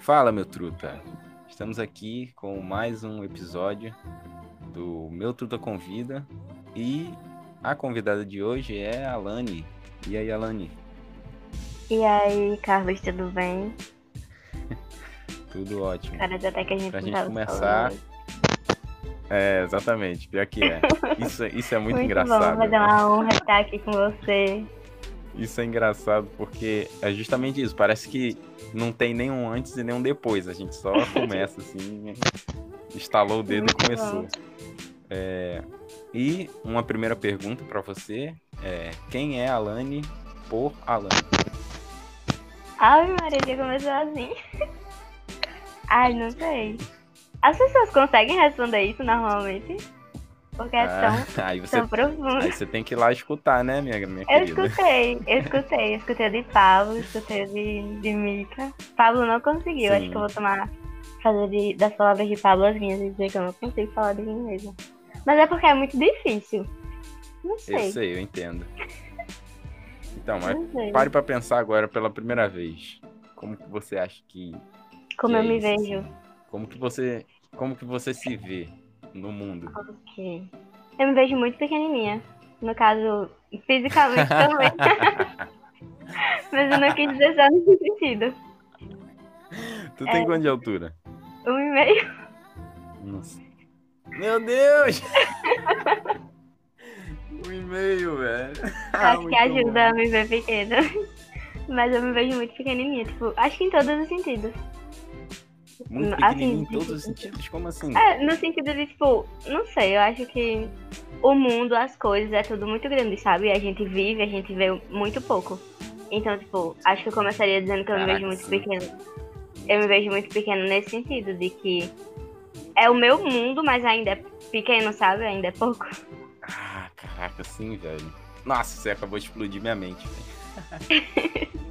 Fala, meu truta. Estamos aqui com mais um episódio do Meu Truta Convida e a convidada de hoje é a Alane. E aí, Alane? E aí, Carlos, tudo bem? Tudo ótimo. Parece até que a gente Pra gente começar, falando. É, exatamente. Pior que é. Isso, isso é muito, Muito engraçado. bom, vai dar uma honra estar aqui com você. Isso é engraçado porque é justamente isso. Parece que não tem nenhum antes e nenhum depois. A gente só começa assim, instalou o dedo Muito e começou. É, e uma primeira pergunta pra você é: quem é Alane por Alane? Ave Maria, já começou assim. Ai, não sei. As pessoas conseguem responder isso normalmente? Porque é Ah, tão, aí você tão profundo. aí você tem que ir lá escutar, né, minha, minha Eu querida? escutei, eu escutei, eu escutei de Pablo, escutei de, de Mica. Pablo não conseguiu, Sim. acho que eu vou tomar, fazer de- das palavras de Pablo as minhas e dizer que eu não consigo falar de mim mesmo. Mas é porque é muito difícil. Não Eu sei, sei, eu entendo. Então, mas sei. pare pra pensar agora pela primeira vez. Como que você acha que Como que eu é me isso, vejo. Como que você, como que você se vê no mundo? Ok. Eu me vejo muito pequenininha. No caso, fisicamente também. Mas eu não quis dizer só nesse sentido. Tu tem É. quanto de altura? Um e meio. Nossa. Meu Deus! um e-mail, velho. Ah, acho que muito ajuda bom. a me ver pequena. Mas eu me vejo muito pequenininha, tipo, acho que em todos os sentidos. Muito assim, em todos os sentidos. Como assim? É, no sentido de, tipo, não sei, eu acho que o mundo, as coisas, é tudo muito grande, sabe? A gente vive, a gente vê muito pouco. Então, tipo, acho que eu começaria dizendo que eu me Caraca, vejo muito sim. pequena. Eu me vejo muito pequena nesse sentido, de que é o meu mundo, mas ainda é pequeno, sabe? Ainda é pouco. Ah, caraca, sim, velho. Nossa, você acabou de explodir minha mente, velho.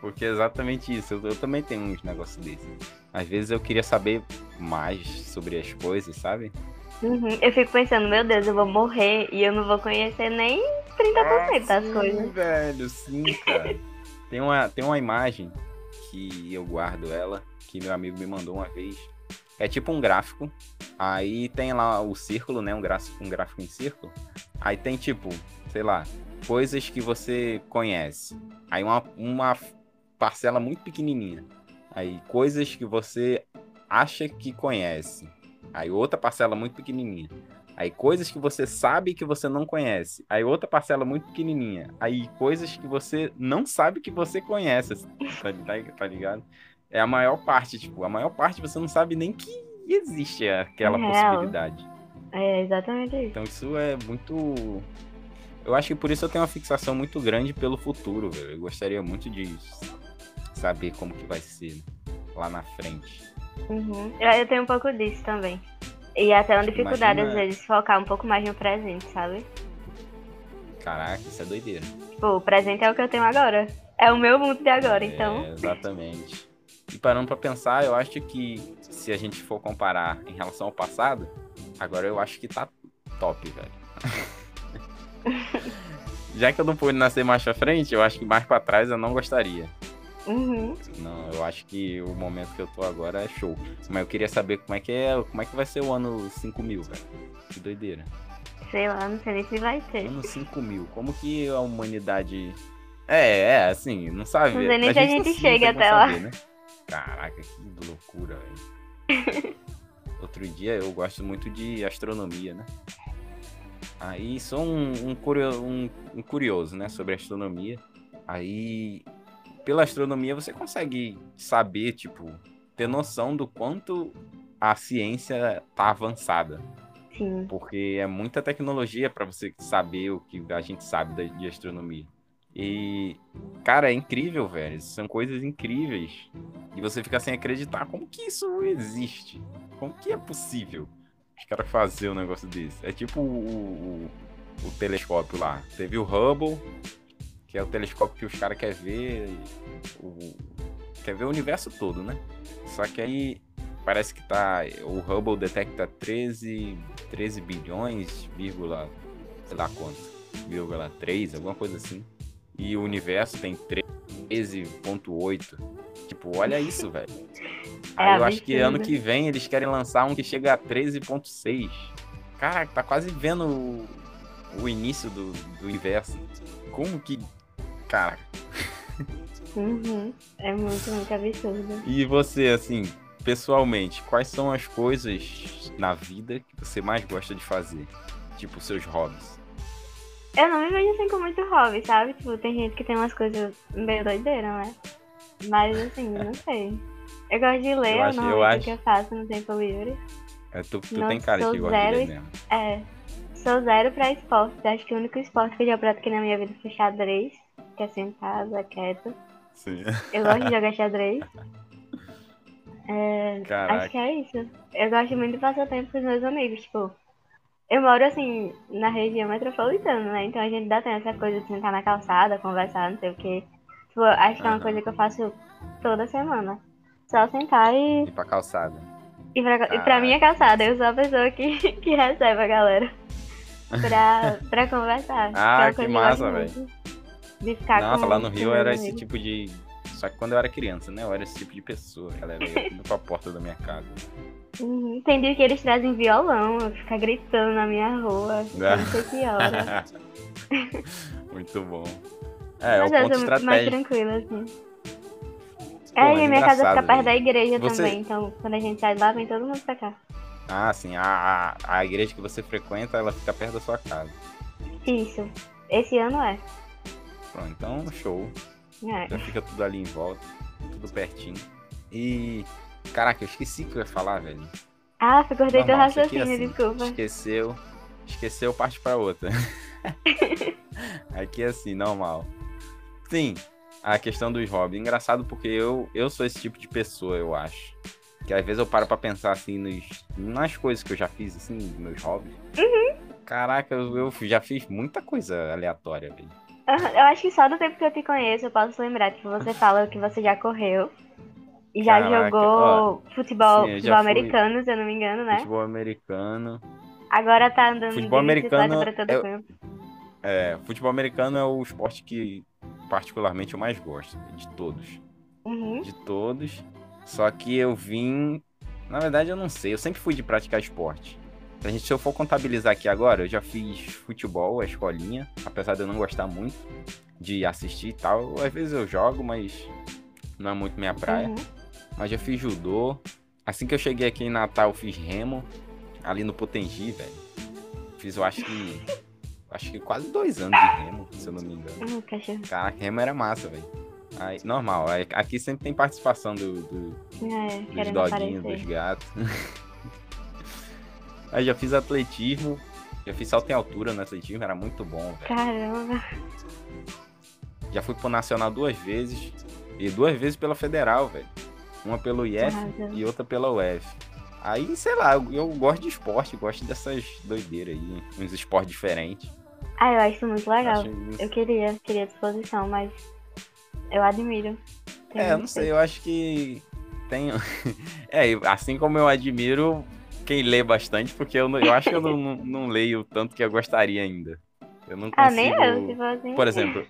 Porque é exatamente isso. Eu, eu também tenho uns negócios desses. Às vezes eu queria saber mais sobre as coisas, sabe? Uhum. Eu fico pensando, meu Deus, eu vou morrer e eu não vou conhecer nem 30% das sim, coisas. velho, sim, cara. tem, uma, tem uma imagem que eu guardo ela, que meu amigo me mandou uma vez. É tipo um gráfico. Aí tem lá o círculo, né? Um gráfico, um gráfico em círculo. Aí tem tipo, sei lá, coisas que você conhece. Aí uma, uma parcela muito pequenininha. Aí coisas que você acha que conhece. Aí outra parcela muito pequenininha. Aí coisas que você sabe que você não conhece. Aí outra parcela muito pequenininha. Aí coisas que você não sabe que você conhece. assim, Tá, tá- tá ligado? É a maior parte, tipo, a maior parte você não sabe nem que existe aquela Real. possibilidade. É exatamente isso. Então isso é muito. Eu acho que por isso eu tenho uma fixação muito grande pelo futuro, velho. Eu gostaria muito de saber como que vai ser lá na frente. Uhum. Eu, eu tenho um pouco disso também. E até uma dificuldade, Imagina- às vezes, focar um pouco mais no presente, sabe? Caraca, isso é doideira. Tipo, o presente é o que eu tenho agora. É o meu mundo de agora, então. É, exatamente. E parando pra pensar, eu acho que se a gente for comparar em relação ao passado, agora eu acho que tá top, velho. Já que eu não pude nascer mais pra frente, eu acho que mais pra trás eu não gostaria. Uhum. Não, eu acho que o momento que eu tô agora é show. Mas eu queria saber como é que é, como é que vai ser o ano 5000, velho. Que doideira. Sei lá, não sei nem se vai ter. Ano 5000, como que a humanidade É, é, assim, não sabe. Não sei nem se a gente não chega até lá. saber, né? Caraca, que loucura, velho. Outro dia eu gosto muito de astronomia, né? Aí sou um, um, curio- um- um curioso, né, sobre astronomia. Aí, pela astronomia, você consegue saber, tipo, ter noção do quanto a ciência tá avançada. Sim. Porque é muita tecnologia para você saber o que a gente sabe da- de astronomia. E, cara, é incrível, velho. São coisas incríveis. E você fica sem acreditar. Como que isso existe? Como que é possível os caras fazer um negócio desse? É tipo o, o, o telescópio lá. Teve o Hubble, que é o telescópio que os caras querem ver. O, quer ver o universo todo, né? Só que aí parece que tá. O Hubble detecta 13, 13 bilhões, vírgula, sei lá quanto, vírgula 3, alguma coisa assim. E o universo tem 13,8. Tipo, olha isso, velho. É Aí eu acho que ano que vem eles querem lançar um que chega a 13,6. Caraca, tá quase vendo o, o início do, do universo. Como que. Caraca. Uhum. É muito, muito absurdo. E você, assim, pessoalmente, quais são as coisas na vida que você mais gosta de fazer? Tipo, seus hobbies. Eu não me vejo assim com muito hobby, sabe? Tipo, tem gente que tem umas coisas meio doideiras, né? Mas assim, não sei. Eu gosto de ler, Eu acho- eu acho- o que eu faço no tempo livre. É, tu tu Nossa, tem cara de que gosta de zero ler es- mesmo. É. Sou zero pra esporte. Acho que o único esporte que eu já pratiquei na minha vida foi xadrez, que é sentado, é quieto. Sim. Eu gosto de jogar xadrez. É, acho que é isso. Eu gosto muito de passar tempo com os meus amigos, tipo. Eu moro assim, na região metropolitana, né? Então a gente dá tempo essa coisa de sentar na calçada, conversar, não sei o quê. Tipo, acho que é uma Aham. coisa que eu faço toda semana. Só sentar e Ir pra calçada. e pra, e pra Caraca. minha calçada, eu sou a pessoa que, que recebe a galera. Pra, pra conversar. Ah, é uma que coisa eu massa, muito De ficar Nossa, com, lá no Rio era esse tipo de. Só que quando eu era criança, né? Eu era esse tipo de pessoa. A galera ia tudo pra porta da minha casa. Uhum. Tem dia que eles trazem violão, ficar gritando na minha rua. Ah. Não sei que hora. Muito bom. É, Mas o eu ponto muito mais estratégico. tranquila, assim. Pô, é, e minha casa fica perto da velho. igreja Você- também, então quando a gente sai lá, vem todo mundo pra cá. Ah, sim. A, a, a igreja que você frequenta, ela fica perto da sua casa. Isso. Esse ano é. Então show. É. Já fica tudo ali em volta. Tudo pertinho. E. Caraca, eu esqueci o que eu ia falar, velho. Ah, eu cortei teu é raciocínio, assim, desculpa. Esqueceu. Esqueceu, parte pra outra. Aqui é assim, normal. Sim, a questão dos hobbies. Engraçado porque eu, eu sou esse tipo de pessoa, eu acho. Que às vezes eu paro pra pensar assim nos, nas coisas que eu já fiz, assim, nos meus hobbies. Uhum. Caraca, eu, eu já fiz muita coisa aleatória, velho. Eu acho que só do tempo que eu te conheço eu posso lembrar. Tipo, você fala que você já correu. E já Caraca, jogou futebol, sim, futebol americano, se eu não me engano, né? Futebol americano. Agora tá andando Futebol de americano pra todo é- campo. É, futebol americano é o esporte que particularmente eu mais gosto, de todos. Uhum. de todos. Só que eu vim. Na verdade, eu não sei. Eu sempre fui de praticar esporte. A gente, se eu for contabilizar aqui agora, eu já fiz futebol, a escolinha. Apesar de eu não gostar muito de assistir e tal. Às vezes eu jogo, mas não é muito minha praia. Uhum. Mas já fiz judô. Assim que eu cheguei aqui em Natal, eu fiz remo. Ali no Potengi, velho. Fiz, eu acho que. Acho que quase dois anos de remo, se eu não me engano. Uhum. Caraca, remo era massa, velho. Aí, normal, aí- aqui sempre tem participação do, do- É, dos doguinhos, dos gatos. aí já fiz atletismo, já fiz salto em altura no atletismo, era muito bom, velho. Caramba. Já fui pro Nacional duas vezes, e duas vezes pela Federal, velho. Uma pelo IF e outra pela UF. Aí, sei lá, eu, eu gosto de esporte, gosto dessas doideiras aí, uns esportes diferentes. Ah, eu acho muito legal. Acho Eu queria, queria disposição, mas eu admiro. É, eu não sei, eu acho que tem. é, assim como eu admiro quem lê bastante, porque eu, não- eu acho que eu não, não, não leio tanto que eu gostaria ainda. Eu não Ah, consigo. nem eu, for assim. Por exemplo,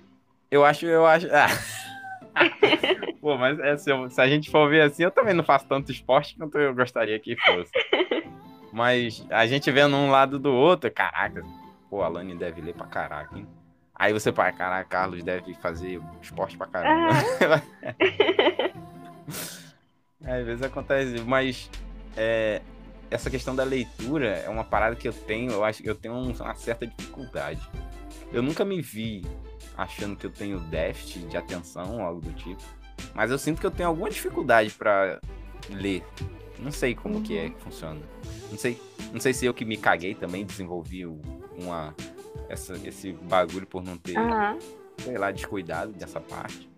eu acho, eu acho. Ah. Pô, mas é, se, eu- se a gente for ver assim, eu também não faço tanto esporte quanto eu gostaria que fosse. Mas a gente vendo um lado do outro, caraca, pô, a Lani deve ler pra caraca, hein? Aí você, pá, caraca, Carlos deve fazer esporte pra caramba. Às vezes acontece, mas é, essa questão da leitura é uma parada que eu tenho, eu acho que eu tenho um- uma certa dificuldade. Eu nunca me vi achando que eu tenho déficit de atenção ou algo do tipo, mas eu sinto que eu tenho alguma dificuldade pra ler. Não sei como que é que funciona. Não sei, não sei se eu que me caguei também desenvolvi uma essa, esse bagulho por não ter, Aham. sei lá, descuidado dessa parte.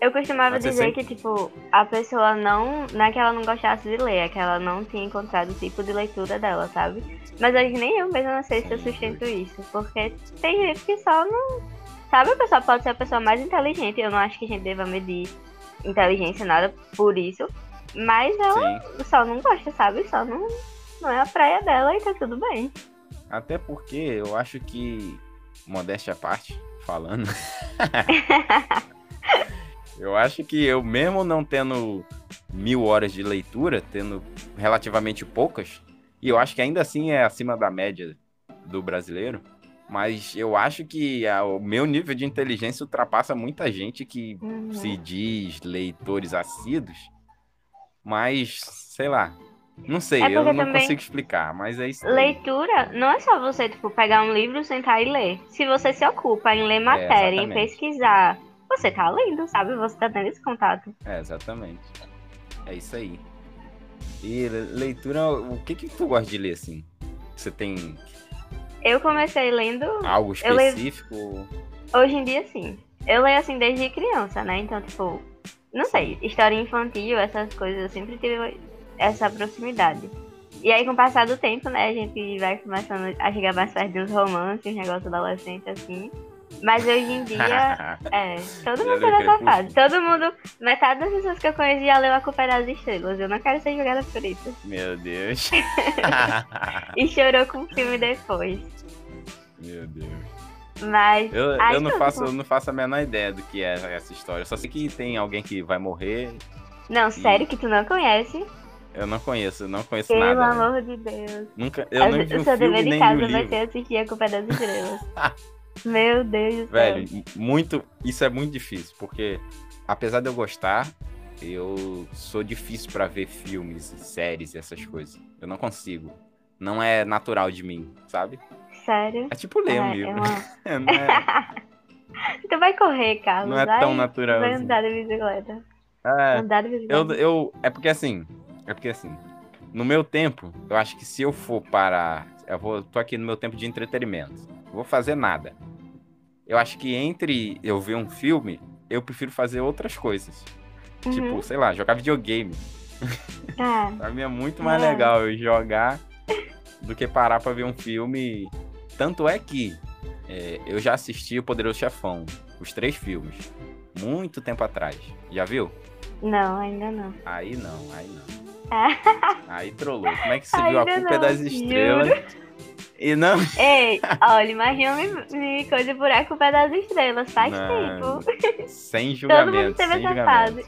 Eu costumava Mas dizer sempre- que, tipo, a pessoa não. Não é que ela não gostasse de ler, é que ela não tinha encontrado o tipo de leitura dela, sabe? Mas hoje nem eu mesma não sei se eu sustento isso. Porque tem gente que só não. Sabe, a pessoa pode ser a pessoa mais inteligente. Eu não acho que a gente deva medir inteligência, nada por isso. Mas ela Sim. só não gosta, sabe? Só não, não é a praia dela e tá tudo bem. Até porque eu acho que, modéstia à parte, falando. eu acho que eu, mesmo não tendo mil horas de leitura, tendo relativamente poucas, e eu acho que ainda assim é acima da média do brasileiro, mas eu acho que a, o meu nível de inteligência ultrapassa muita gente que uhum. se diz leitores assíduos, mas sei lá, não sei, é eu não consigo explicar, mas é isso. Leitura não é só você, tipo, pegar um livro, sentar e ler. Se você se ocupa em ler é, matéria, é, em pesquisar, você tá lendo, sabe? Você tá tendo esse contato. É, exatamente. É isso aí. E leitura, o que que tu gosta de ler, assim? Você tem... Eu comecei lendo... Algo específico? Leio... Hoje em dia, sim. Eu leio, assim, desde criança, né? Então, tipo, não sei, história infantil, essas coisas, eu sempre tive essa proximidade. E aí, com o passar do tempo, né, a gente vai começando a chegar mais perto dos romances, negócio adolescente, assim. Mas hoje em dia, é, todo mundo tá nessa fase. Todo mundo, metade das pessoas que eu conheci já leu A Culpa é das Estrelas. Eu não quero ser jogada por isso. Meu Deus. e chorou com o filme depois. Meu Deus. Mas. Eu, eu, não faço, eu não faço a menor ideia do que é essa história. Eu só sei que tem alguém que vai morrer. Não, e... sério que tu não conhece? Eu não conheço, não conheço Pelo nada. Pelo amor de Deus. Nunca, eu não vi o seu dever de casa vai ser assistir a Culpa das Estrelas. Meu Deus Velho, céu. muito. Isso é muito difícil, porque apesar de eu gostar, eu sou difícil para ver filmes, séries e essas coisas. Eu não consigo. Não é natural de mim, sabe? Sério? É tipo ler um é, livro. É uma... é... tu vai correr, Carlos. Não é tão vai, natural. Vai andar de bicicleta. É, andar de bicicleta. Eu, eu, é porque assim, é porque assim, no meu tempo, eu acho que se eu for para. Eu vou, tô aqui no meu tempo de entretenimento. Vou fazer nada. Eu acho que entre eu ver um filme, eu prefiro fazer outras coisas. Uhum. Tipo, sei lá, jogar videogame. É. pra mim é muito mais é. legal eu jogar do que parar pra ver um filme. Tanto é que é, eu já assisti O Poderoso Chefão, os três filmes, muito tempo atrás. Já viu? Não, ainda não. Aí não, aí não. Aí trollou. Como é que você viu a culpa não, das estrelas? Juro. E não. Ei, olha, imagina me coisa por a culpa das estrelas. Faz não, tempo. Sem julgamento. Todo mundo teve essa fase.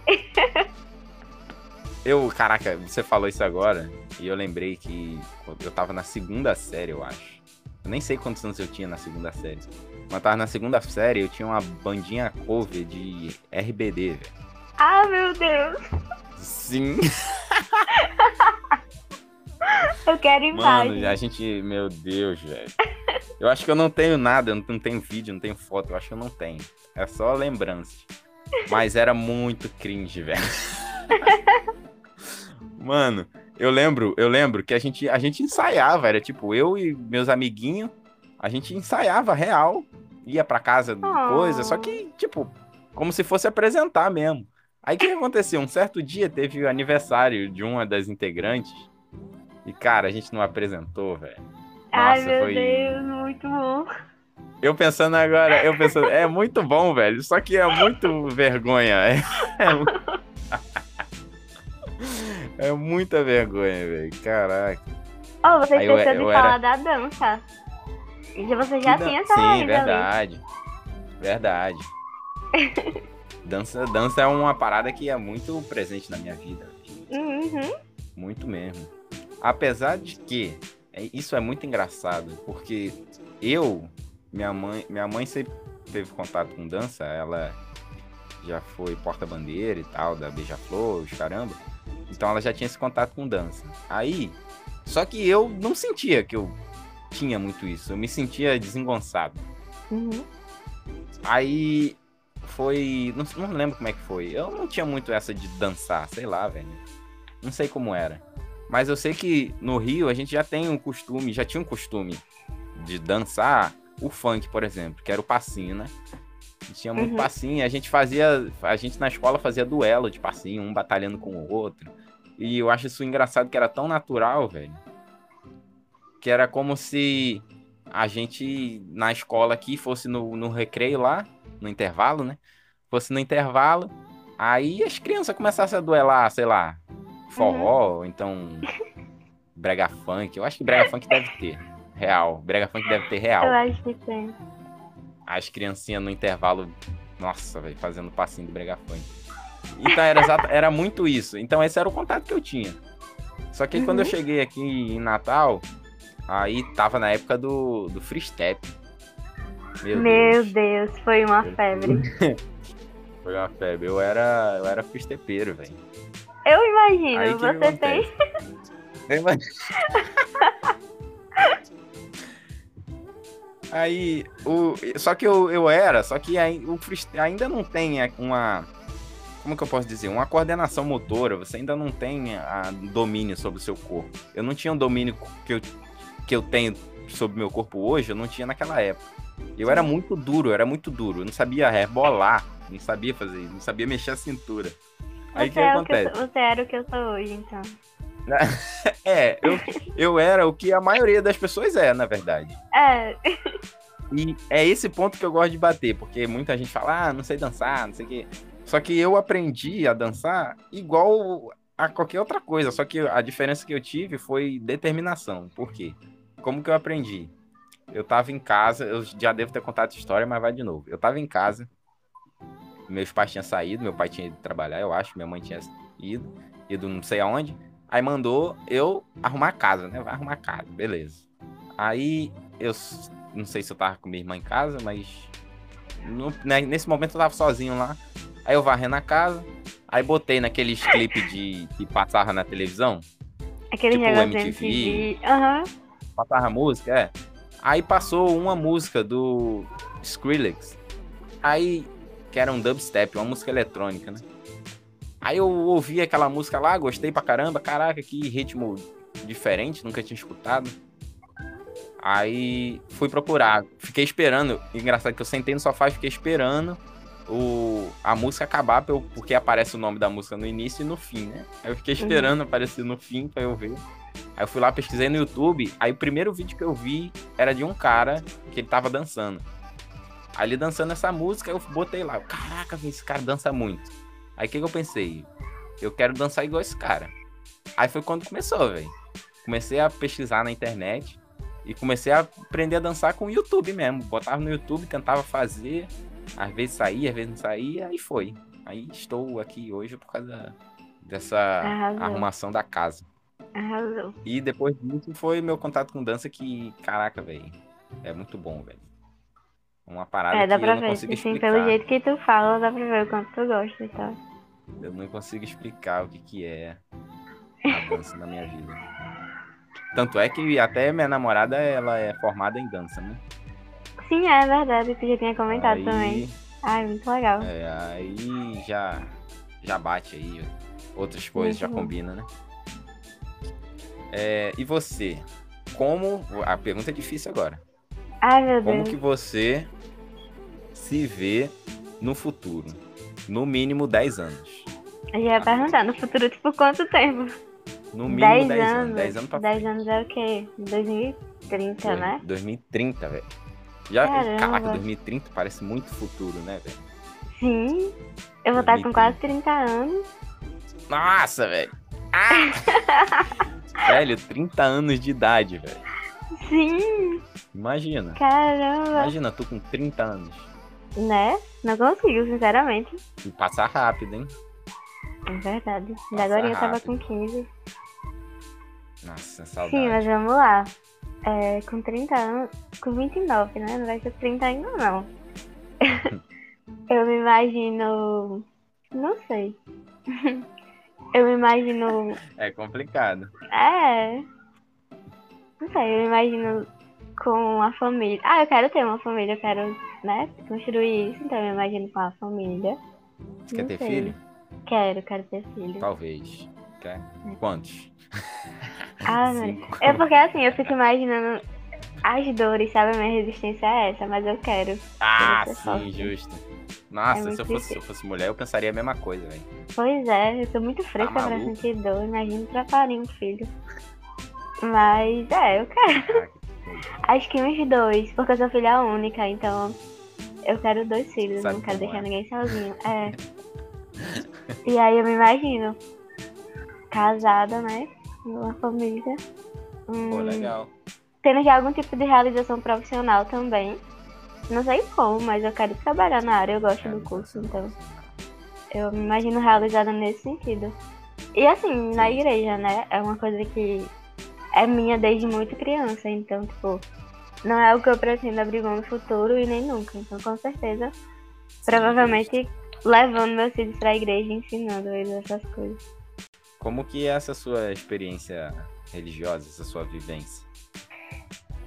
Eu, caraca, você falou isso agora e eu lembrei que eu tava na segunda série, eu acho. Eu nem sei quantos anos eu tinha na segunda série. Mas eu tava na segunda série, eu tinha uma bandinha cover de RBD, velho. Ah, meu Deus. Sim. eu quero imagem. Mano, a gente, meu Deus, velho. Eu acho que eu não tenho nada, eu não tenho vídeo, não tenho foto, eu acho que eu não tenho. É só lembrança. Mas era muito cringe, velho. Mano, eu lembro, eu lembro que a gente, a gente ensaiava, era tipo eu e meus amiguinhos, a gente ensaiava real, ia pra casa, oh. coisa, só que, tipo, como se fosse apresentar mesmo. Aí o que aconteceu? Um certo dia teve o aniversário de uma das integrantes. E, cara, a gente não apresentou, velho. Ai, meu foi... Deus, muito bom. Eu pensando agora, eu pensando, é muito bom, velho. Só que é muito vergonha. É, é, é muita vergonha, velho. Caraca. Oh, você esqueceu eu, de eu falar era... da dança. E você já tinha essa Sim, verdade. Ali. Verdade. Dança, dança é uma parada que é muito presente na minha vida. Uhum. Muito mesmo. Apesar de que é, isso é muito engraçado, porque eu, minha mãe, minha mãe sempre teve contato com dança, ela já foi porta-bandeira e tal, da Beija-Flor, caramba. Então ela já tinha esse contato com dança. Aí, só que eu não sentia que eu tinha muito isso, eu me sentia desengonçado. Uhum. Aí foi. Não, não lembro como é que foi. Eu não tinha muito essa de dançar, sei lá, velho. Não sei como era. Mas eu sei que no Rio a gente já tem um costume, já tinha um costume de dançar o funk, por exemplo, que era o passinho, né? Tinha muito uhum. passinho, a gente fazia, a gente na escola fazia duelo de passinho, um batalhando com o outro. E eu acho isso engraçado que era tão natural, velho. Que era como se a gente na escola aqui fosse no, no recreio lá, no intervalo, né? Fosse no intervalo, aí as crianças começassem a duelar, sei lá, forró, ou então brega funk. Eu acho que brega funk deve ter. Real. Brega funk deve ter real. Eu acho que tem. As criancinhas no intervalo, nossa, velho, fazendo passinho do brega funk. Então era, exato, era muito isso. Então esse era o contato que eu tinha. Só que aí, quando eu Uhum. cheguei aqui em Natal, aí tava na época do, do free step. Meu, Meu Deus. Deus, foi uma febre. Foi uma febre. Eu era, eu era free stepeiro, velho. Eu Aí imagino, que você tem. Eu imagino. Aí, o, só que eu, eu era, só que aí, o ainda não tem uma. Como que eu posso dizer? Uma coordenação motora, você ainda não tem a domínio sobre o seu corpo. Eu não tinha o domínio que eu, que eu tenho sobre o meu corpo hoje, eu não tinha naquela época. Eu era muito duro, eu era muito duro. Eu não sabia rebolar, não sabia fazer isso, não sabia mexer a cintura. Aí o que Você, é o que eu acontece? você era o que eu sou hoje, então. É, eu, eu era o que a maioria das pessoas é, na verdade. É, E é esse ponto que eu gosto de bater, porque muita gente fala, ah, não sei dançar, não sei o quê. Só que eu aprendi a dançar igual a qualquer outra coisa, só que a diferença que eu tive foi determinação. Por quê? Como que eu aprendi? Eu tava em casa, eu já devo ter contado essa história, mas vai de novo. Eu tava em casa, meus pais tinham saído, meu pai tinha ido trabalhar, eu acho, minha mãe tinha ido, ido não sei aonde. Aí mandou eu arrumar a casa, né? Vai arrumar a casa, beleza. Aí eu não sei se eu tava com minha irmã em casa, mas no- né, nesse momento eu tava sozinho lá. Aí eu varrendo a casa, aí botei naqueles clipes de que passava na televisão, aquele Tipo MTV. Aham. passava música, é. Aí passou uma música do Skrillex. Aí, que era um dubstep, uma música eletrônica, né? Aí eu ouvi aquela música lá, gostei pra caramba, caraca, que ritmo diferente, nunca tinha escutado. Aí fui procurar, fiquei esperando. Engraçado que eu sentei no sofá e fiquei esperando o, a música acabar, porque aparece o nome da música no início e no fim, né? Aí eu fiquei esperando aparecer no fim pra eu ver. Aí eu fui lá, pesquisei no YouTube. Aí o primeiro vídeo que eu vi era de um cara que ele tava dançando. Aí ele dançando essa música, eu botei lá. Caraca, esse cara dança muito. Aí o que, que eu pensei? Eu quero dançar igual esse cara. Aí foi quando começou, velho. Comecei a pesquisar na internet e comecei a aprender a dançar com o YouTube mesmo. Botava no YouTube, tentava fazer. Às vezes saía, às vezes não saía, aí foi. Aí estou aqui hoje por causa dessa Arrasou. arrumação da casa. Arrasou. E depois disso foi meu contato com dança que, caraca, velho, é muito bom, velho. Uma parada É, dá que pra eu não ver. consigo Assim, explicar. pelo jeito que tu fala, dá pra ver o quanto tu gosta e tal. Eu não consigo explicar o que que é a dança na minha vida. Tanto é que até minha namorada, ela é formada em dança, né? Sim, é verdade, tu já tinha comentado aí, também. Ai, muito legal. É, aí já, já bate aí, outras coisas Muito já bom. combina, né? É, e você? Como. A pergunta é difícil agora. Ai, meu Como Deus. que você se vê no futuro? No mínimo 10 anos. Eu já ia perguntar, no futuro, tipo, quanto tempo? No mínimo 10 10, anos. anos. 10 anos pra 10 frente. anos é o quê? 2030, Dois- né? 2030, velho. Já, Caramba. caraca, 2030 parece muito futuro, né, velho? Sim. Eu vou estar com 2030. quase 30 anos. Nossa, velho. Ah! velho, 30 anos de idade, velho. Sim, Imagina. caramba. Imagina, tu com 30 anos. Né? Não consigo, sinceramente. E passar rápido, hein? É verdade. Passa agora eu tava com 15. Nossa, saudade. Sim, mas vamos lá. É, com 30 anos. Com 29, né? Não vai ser 30 ainda, não. eu me imagino. Não sei. eu me imagino. É complicado. É. Não sei, eu me imagino com a família. Ah, eu quero ter uma família, eu quero, né, construir isso, então eu imagino com a família. Você quer ter sei. filho? Quero, quero ter filho. Talvez. Quer? Quantos? Ah. Cinco. É porque assim, eu fico imaginando as dores, sabe? A minha resistência é essa, mas eu quero. Ah, sim, forte. justo. Nossa, É se, eu fosse, se eu fosse mulher, eu pensaria a mesma coisa, velho. Pois é, eu tô muito fresca pra Tá maluco? sentir dor. Imagina pra parir um filho. Mas é, eu quero. Acho que uns dois, porque eu sou filha única, então eu quero dois filhos, Sabe não quero deixar é. ninguém sozinho. É. e aí eu me imagino casada, né? Uma família. Pô, Hum, legal. tendo já algum tipo de realização profissional também. Não sei como, mas eu quero trabalhar na área, eu gosto do curso, então eu me imagino realizada nesse sentido. E assim, na igreja, né? É uma coisa que é minha desde muito criança, então, tipo, não é algo que eu pretendo abrir mão no futuro e nem nunca. Então, com certeza, provavelmente levando meus filhos pra igreja e ensinando eles essas coisas. Como que é essa sua experiência religiosa, essa sua vivência?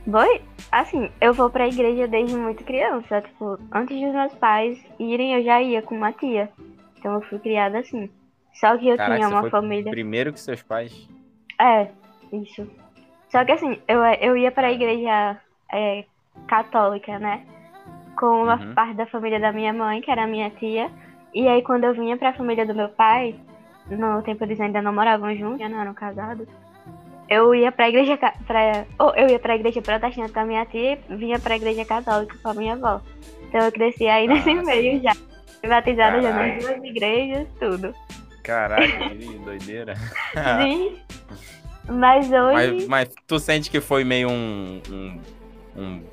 Boi, assim, eu vou pra igreja desde muito criança. Tipo, antes dos meus pais irem, eu já ia com uma tia. Então eu fui criada assim. Só que eu Caraca, tinha você uma família. Primeiro que seus pais. É, isso. Só que assim, eu, eu ia pra igreja é, católica, né? Com uma Uhum. parte da família da minha mãe, que era a minha tia. E aí quando eu vinha pra família do meu pai, no tempo eles ainda não moravam juntos, já não eram casados. Eu ia pra igreja ca- pra, ou eu ia pra igreja protestante com a minha tia e vinha pra igreja católica com a minha avó. Então eu cresci aí Ah, nesse sim. meio já. Batizada já nas duas igrejas, tudo. Caraca, que doideira. Sim. Mas hoje. mas, mas tu sente que foi meio um, um, um-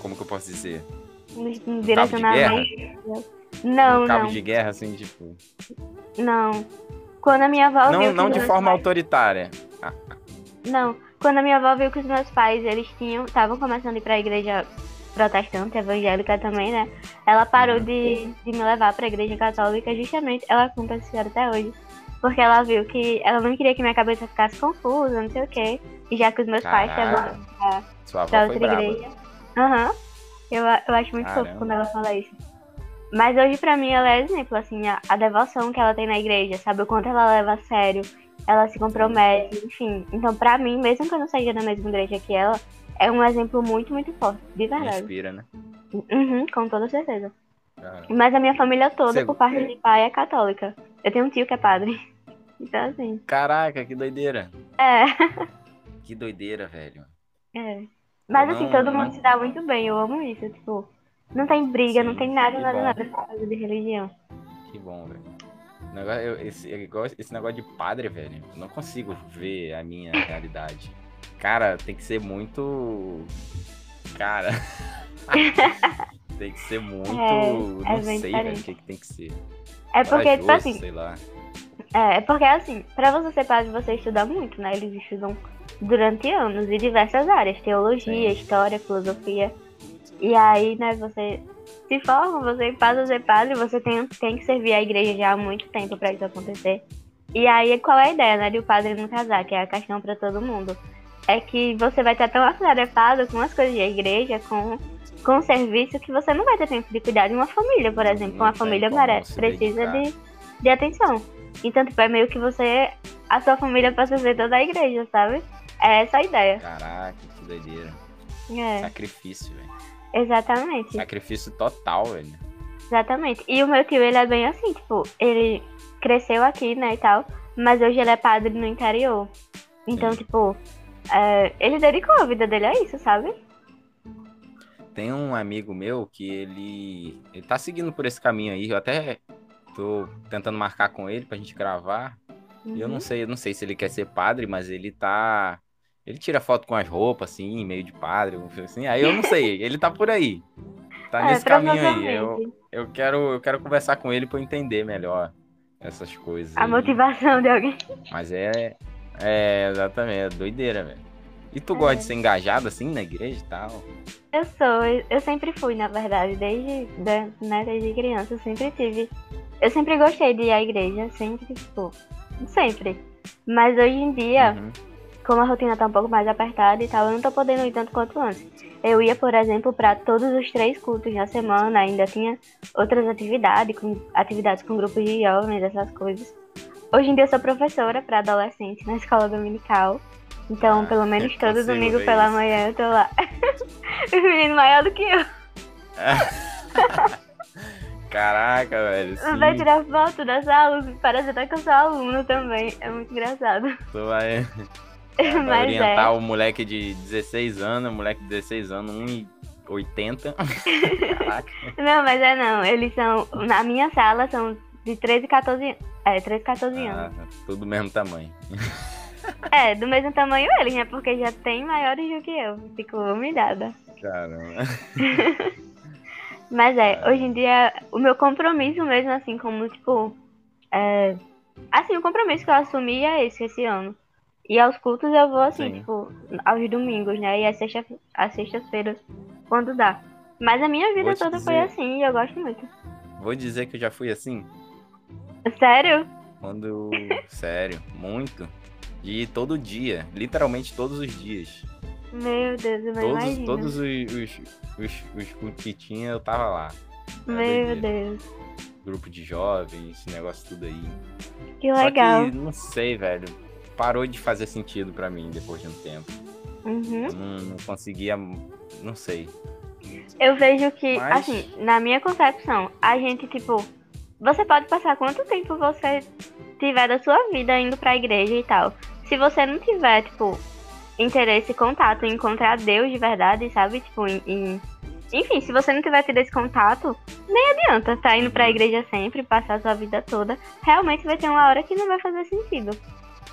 Como que eu posso dizer? Um direcionamento. Não, um cabo não, de guerra, assim, tipo. não. Quando a minha avó viu Não, que não de forma pais- autoritária. Não. Quando a minha avó viu que os meus pais, eles tinham, estavam começando a ir pra igreja protestante, evangélica também, né? Ela parou Uhum. de, de me levar pra igreja católica justamente, ela essa história até hoje. Porque ela viu que ela não queria que minha cabeça ficasse confusa, não sei o quê. E já que os meus pais Caraca. estavam Sua pra avó foi outra igreja. Aham. Eu, a- eu acho muito fofo Caramba. quando ela fala isso. Mas hoje, pra mim, ela é exemplo, assim, a, a devoção que ela tem na igreja, sabe? O quanto ela leva a sério, ela se compromete, enfim. Então, pra mim, mesmo que eu não seja da mesma igreja que ela, é um exemplo muito, muito forte, de verdade. Inspira, né? Uhum, com toda certeza. Cara, Mas a minha família toda, Você- por parte de pai, é católica. Eu tenho um tio que é padre. Então, assim, Caraca, que doideira. é. Que doideira, velho. É. Mas assim, Não, todo não. mundo se dá muito bem, eu amo isso. Tipo, não tem briga, não Sim, tem nada, nada, bom. nada por causa de religião. Que bom, velho. Negócio, eu- esse, é igual esse negócio de padre, velho, eu não consigo ver a minha realidade. Cara, tem que ser muito. Cara. tem que ser muito. É, é não bem sei, velho, o que, que tem que ser. É porque, tipo assim, sei lá. É, é porque assim, pra você ser padre, você estuda muito, né? Eles estudam durante anos em diversas áreas, teologia, Sim. história, filosofia. E aí, né, você se forma, você passa a ser padre, você tem, tem que servir a igreja já há muito tempo pra isso acontecer. E aí, qual é a ideia, né, de o padre não casar, que é a questão pra todo mundo? É que você vai estar tão atarefado com as coisas da igreja, com, com o serviço, que você não vai ter tempo de cuidar de uma família, por exemplo. Não Uma família merece, precisa de, de atenção. Então, tipo, é meio que você, a sua família passa a ser toda a igreja, sabe? É essa a ideia. Caraca, que doideira. É, Sacrifício, velho. exatamente. Sacrifício total, velho. Exatamente. E o meu tio, ele é bem assim, tipo, ele cresceu aqui, né, e tal, mas hoje ele é padre no interior. Então, Sim. tipo, é, ele dedicou a vida dele a isso, sabe? Tem um amigo meu que ele. Ele tá seguindo por esse caminho aí. Eu até tô tentando marcar com ele pra gente gravar. E eu Uhum. não sei, eu não sei se ele quer ser padre, mas ele tá. Ele tira foto com as roupas, assim, meio de padre, assim. Aí eu não sei, ele tá por aí. Tá É, nesse caminho aí. Eu, eu, quero, eu quero conversar com ele pra eu entender melhor essas coisas. A aí. motivação de alguém. Mas é. É, exatamente, é doideira, velho. E tu É. gosta de ser engajado assim na igreja e tal? Eu sou, eu- sempre fui, na verdade, desde, né, desde criança, eu sempre tive. Eu sempre gostei de ir à igreja, sempre, tipo, sempre. Mas hoje em dia, Uhum. como a rotina tá um pouco mais apertada e tal, eu não tô podendo ir tanto quanto antes. Eu ia, por exemplo, pra todos os três cultos na semana, ainda tinha outras atividades, com, atividades com grupos de jovens, essas coisas. Hoje em dia eu sou professora para adolescentes na escola dominical. Então, Ah, pelo menos eu todo domingo pela isso. manhã eu tô lá. Os meninos maior do que eu. Caraca, velho. Sim, Vai tirar foto das aulas, parece até que eu sou aluno também. É muito engraçado. tu vai, vai Mas orientar é. o moleque de 16 anos, o moleque de 16 anos, 1,80. Caraca. Não, mas é não. Eles são. Na minha sala são de 13 e 14 É, 13 e 14 Ah, anos. tudo do mesmo tamanho. É, do mesmo tamanho eles, né? Porque já tem maiores do que eu. Fico humilhada. Caramba. Mas é, hoje em dia, o meu compromisso mesmo, assim, como, tipo. É... Assim, o compromisso que eu assumi é esse, esse ano. E aos cultos eu vou, assim, Sim. tipo, aos domingos, né? E às sexta- sextas-feiras, quando dá. Mas a minha vida toda foi dizer. assim e eu gosto muito. Vou dizer que eu já fui assim. Sério? Quando. Sério, muito. De todo dia. Literalmente todos os dias. Meu Deus, eu Todos, imagino. todos os, os, os, os que tinha, eu tava lá. Meu. Deus. Grupo de jovens, esse negócio tudo aí. Que Só legal. que, não sei, velho. Parou de fazer sentido pra mim depois de um tempo. Uhum. Não, não conseguia. Não sei. Eu vejo que, Mas- assim, na minha concepção, a gente, tipo, você pode passar quanto tempo você tiver da sua vida indo pra igreja e tal. Se você não tiver, tipo, interesse, contato em encontrar Deus de verdade, sabe? Tipo, em. em- Enfim, se você não tiver tido esse contato, nem adianta tá indo pra Uhum. igreja sempre, passar a sua vida toda. Realmente vai ter uma hora que não vai fazer sentido.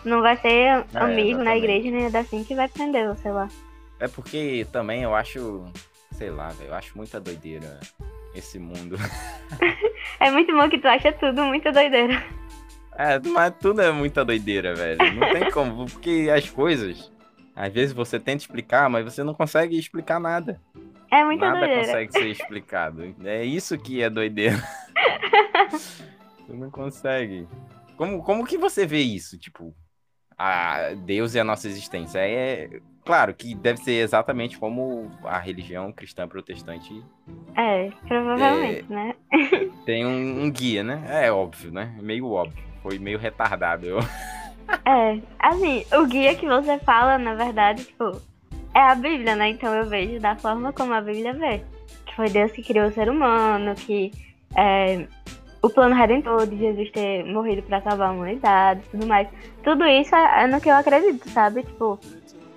Não vai ser amigo na igreja, nem nada assim que vai prender você lá. É porque também eu acho. Sei lá, velho. Eu acho muita doideira esse mundo. É muito bom que tu acha tudo muito doideira. É, mas tudo é muita doideira, velho. Não tem como, porque as coisas, às vezes você tenta explicar, mas você não consegue explicar nada. É muita nada doideira. consegue ser explicado. É isso que é doideira. você não consegue. Como, como que você vê isso? Tipo, a Deus e a nossa existência. É claro que deve ser exatamente como a religião cristã protestante É, provavelmente, né? tem um, um guia, né? É óbvio, né? Meio óbvio. Foi meio retardado. Eu... É, assim, o guia que você fala, na verdade, tipo, é a Bíblia, né? Então eu vejo da forma como a Bíblia vê. Que foi Deus que criou o ser humano, que é, o plano redentor de Jesus ter morrido pra salvar a humanidade tudo mais. Tudo isso é, é no que eu acredito, sabe? Tipo,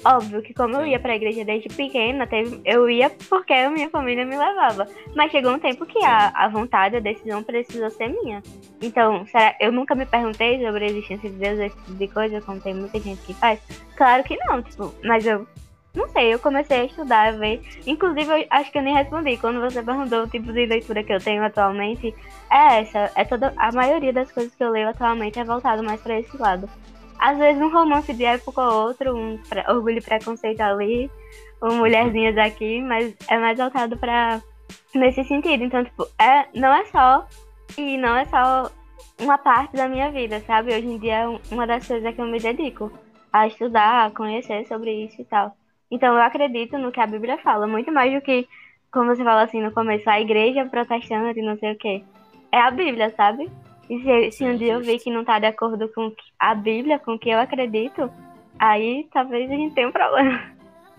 óbvio que como eu ia pra igreja desde pequena, teve, eu ia porque a minha família me levava. Mas chegou um tempo que a, a vontade, a decisão precisou ser minha. Então, será, eu nunca me perguntei sobre a existência de Deus, esse tipo de coisa, como tem muita gente que faz. Claro que não, tipo, mas eu não sei, eu comecei a estudar, a ver. Inclusive, eu acho que eu nem respondi. Quando você perguntou o tipo de leitura que eu tenho atualmente, é essa. É toda. A maioria das coisas que eu leio atualmente é voltado mais pra esse lado. Às vezes um romance de época ou outro, um orgulho e preconceito ali, um mulherzinhas aqui, mas é mais voltado pra. nesse sentido. Então, tipo, é, não é só e não é só uma parte da minha vida, sabe? Hoje em dia é um- uma das coisas que eu me dedico a estudar, a conhecer sobre isso e tal. Então eu acredito no que a Bíblia fala, muito mais do que, como você fala assim no começo, a igreja protestante e não sei o quê. É a Bíblia, sabe? E se, se um dia eu ver que não tá de acordo com a Bíblia, com o que eu acredito, aí talvez a gente tenha um problema.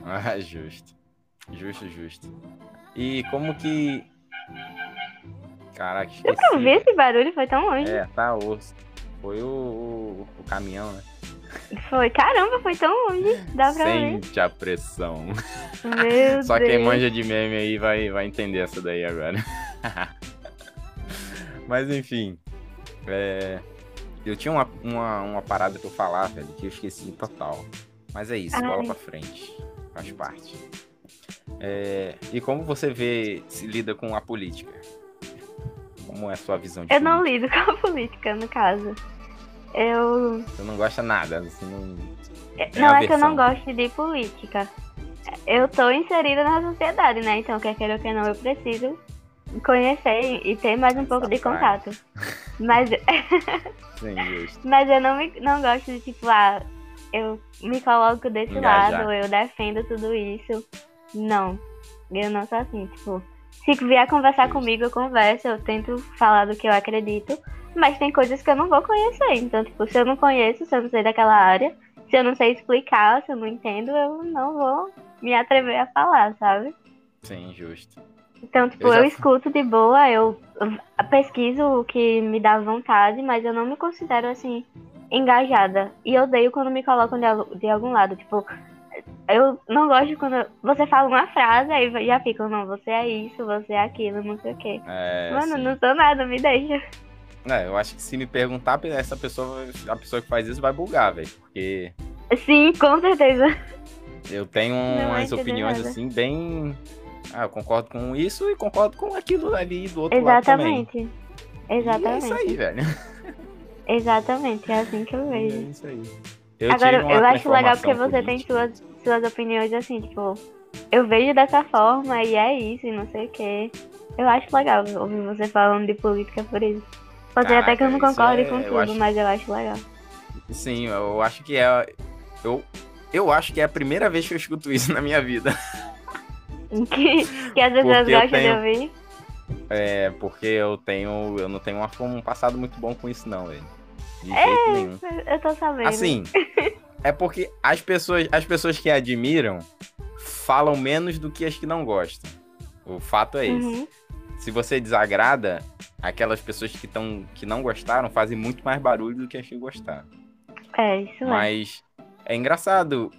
Ah, justo. Justo, justo. E como que. Caraca, Eu esqueci. não vi esse barulho, foi tão longe. É, tá osso. Foi o, o, o caminhão, né? Foi, caramba, foi tão longe. Dá pra ver. Sente a pressão. Meu Só Deus. quem manja de meme aí vai, vai entender essa daí agora. Mas enfim. É, Eu tinha uma, uma, uma parada pra eu falar, velho, que eu esqueci total. Mas é isso, bola Ai. pra frente. Faz parte. É, E como você vê, se lida com a política? Como é a sua visão de Eu não política? lido com a política, no caso. Eu. Você não gosta nada, não... não é que eu não gosto de política. Eu tô inserida na sociedade, né? Então, quer queira ou quer não, eu preciso conhecer e ter mais um pouco de contato. Mas, Sim, mas eu não, me, não gosto de, tipo, ah, eu me coloco desse Engajar. lado, eu defendo tudo isso. Não. Eu não sou assim, tipo. Se vier conversar comigo, eu converso, eu tento falar do que eu acredito. Mas tem coisas que eu não vou conhecer. Então, tipo, se eu não conheço, se eu não sei daquela área, se eu não sei explicar, se eu não entendo, eu não vou me atrever a falar, sabe? Sim, justo. Então, tipo, Eu eu, escuto de boa, eu pesquiso o que me dá vontade, mas eu não me considero, assim, engajada. E eu odeio quando me colocam de, de algum lado. Tipo, eu não gosto quando você fala uma frase, aí já fica, não, você é isso, você é aquilo, não sei o quê. É, Mano, sim. não sou nada, me deixa. É, eu acho que se me perguntar, essa pessoa, a pessoa que faz isso vai bugar, velho. Porque. Sim, com certeza. Eu tenho umas opiniões nada. assim, bem. Ah, eu concordo com isso e concordo com aquilo ali do outro Exatamente. lado. Exatamente. Exatamente. é isso aí, velho. Exatamente, é assim que eu vejo. É isso aí. Eu Agora, eu acho legal porque você política. tem suas, suas opiniões assim, tipo, eu vejo dessa forma e é isso, e não sei o quê. Eu acho legal ouvir você falando de política por isso. Pode até que eu não concorde é, com tudo, acho... mas eu acho legal. Sim, eu acho que é. Eu, eu acho que é a primeira vez que eu escuto isso na minha vida. que, que as pessoas gostam tenho... de ouvir. É, porque eu tenho. Eu não tenho um passado muito bom com isso, não, velho. De é, jeito nenhum. Eu tô sabendo. Assim, é porque as pessoas, as pessoas que admiram falam menos do que as que não gostam. O fato é esse. Uhum. Se você desagrada, aquelas pessoas que, tão, que não gostaram fazem muito mais barulho do que as que gostaram. É, isso Mas é, é engraçado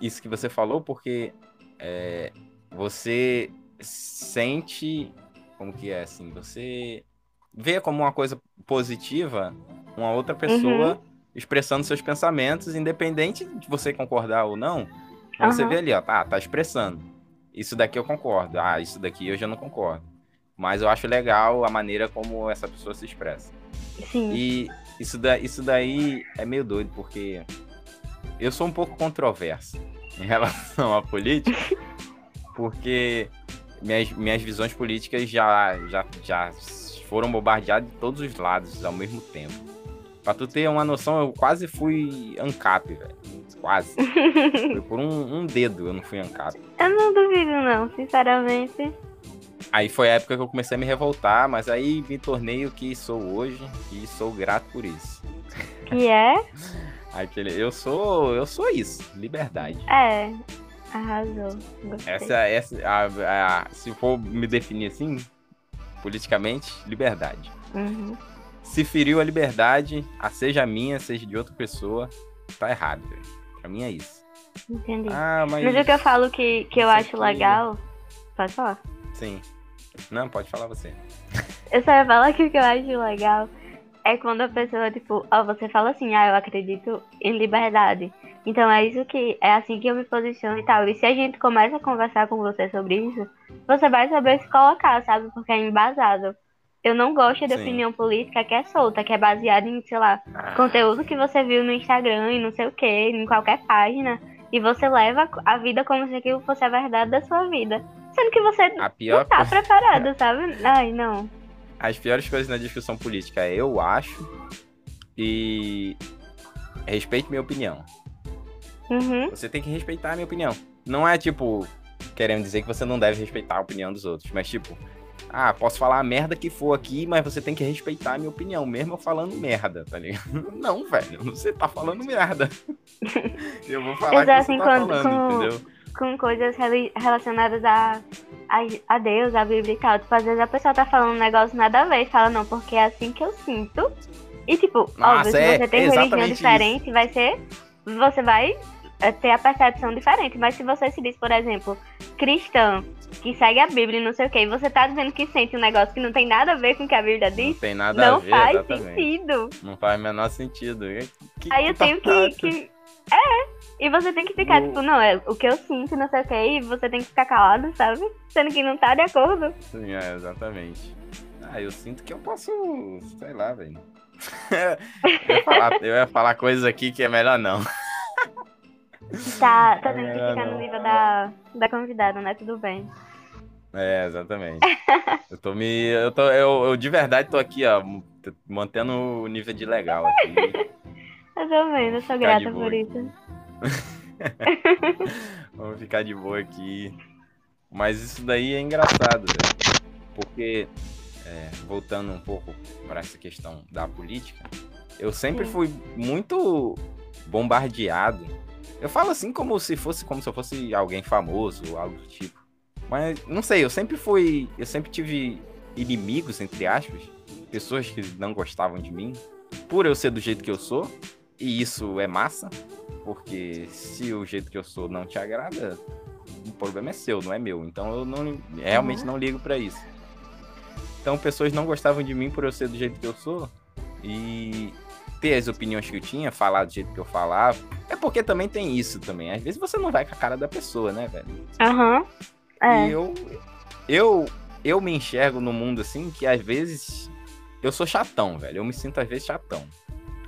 isso que você falou, porque é, você sente. Como que é assim? Você vê como uma coisa positiva uma outra pessoa uhum. expressando seus pensamentos, independente de você concordar ou não. Você uhum. vê ali, ó, tá, tá expressando. Isso daqui eu concordo. Ah, isso daqui eu já não concordo. Mas eu acho legal a maneira como essa pessoa se expressa. Sim. E isso, da, isso daí é meio doido, porque eu sou um pouco controverso em relação à política, porque minhas, minhas visões políticas já, já, já foram bombardeadas de todos os lados ao mesmo tempo. Pra tu ter uma noção, eu quase fui ANCAP, velho. Quase. Foi por um, um, dedo eu não fui ANCAP. Eu não duvido, não, sinceramente. Aí foi a época que eu comecei a me revoltar, mas aí me tornei o que sou hoje e sou grato por isso. Que é? Aquele, eu sou, eu sou isso, liberdade. É, arrasou. Gostei. Essa, essa, a, a, se for me definir assim, politicamente, liberdade. Uhum se feriu a liberdade, a seja minha, seja de outra pessoa, tá errado, velho. Pra mim é isso. Entendi. Ah, mas... mas o que eu falo que, que eu acho legal. Pode falar? Sim. Não, pode falar você. Eu só ia falar que o que eu acho legal é quando a pessoa, tipo, ó, você fala assim, ah, eu acredito em liberdade. Então é isso que é assim que eu me posiciono e tal. E se a gente começa a conversar com você sobre isso, você vai saber se colocar, sabe? Porque é embasado. Eu não gosto de Sim. opinião política que é solta, que é baseada em, sei lá, conteúdo que você viu no Instagram e não sei o que, em qualquer página. E você leva a vida como se aquilo fosse a verdade da sua vida. Sendo que você não tá coisa... preparado, sabe? Ai, não. As piores coisas na discussão política é eu acho e respeite minha opinião. Uhum. Você tem que respeitar a minha opinião. Não é tipo querendo dizer que você não deve respeitar a opinião dos outros, mas tipo, ah, posso falar a merda que for aqui, mas você tem que respeitar a minha opinião, mesmo eu falando merda, tá ligado? Não, velho, você tá falando merda. Eu vou falar Exato, que você tá falando, com, entendeu? Com coisas relacionadas a, a, a, Deus, a Bíblia e tal. Tipo, às vezes a pessoa tá falando um negócio nada a ver e fala, não, porque é assim que eu sinto. E tipo, Nossa, óbvio, é, se você tem religião diferente, isso. vai ser. Você vai é, ter a percepção diferente. Mas se você se diz, por exemplo, cristão, que segue a Bíblia e não sei o que, e você tá dizendo que sente um negócio que não tem nada a ver com o que a Bíblia diz, não tem nada não a ver, faz exatamente. sentido. Não faz o menor sentido. Que, Aí eu tá tenho que, que, É, e você tem que ficar, o... tipo, não, é o que eu sinto, não sei o que, e você tem que ficar calado, sabe? Sendo que não tá de acordo. Sim, é, exatamente. Ah, eu sinto que eu posso, sei lá, velho. eu, ia falar, eu ia falar coisas aqui que é melhor não. Tá, tá tendo que ficar no nível da, da convidada, né? Tudo bem. É, exatamente. eu tô me. Eu, tô, eu, eu de verdade tô aqui, ó, mantendo o nível de legal aqui. eu vendo, eu sou grata por isso. Vamos ficar de boa aqui. Mas isso daí é engraçado, velho. Porque, é, voltando um pouco para essa questão da política, eu sempre Sim. fui muito bombardeado. Eu falo assim como se fosse como se eu fosse alguém famoso, algo do tipo. Mas não sei, eu sempre fui. Eu sempre tive inimigos, entre aspas, pessoas que não gostavam de mim, por eu ser do jeito que eu sou. E isso é massa, porque se o jeito que eu sou não te agrada, o problema é seu, não é meu. Então eu não, realmente uhum. não ligo para isso. Então pessoas não gostavam de mim por eu ser do jeito que eu sou. E ter as opiniões que eu tinha, falar do jeito que eu falava. É porque também tem isso também. Às vezes você não vai com a cara da pessoa, né, velho? Aham. Uhum. É. E eu, eu, eu me enxergo no mundo assim que às vezes eu sou chatão, velho. Eu me sinto às vezes chatão.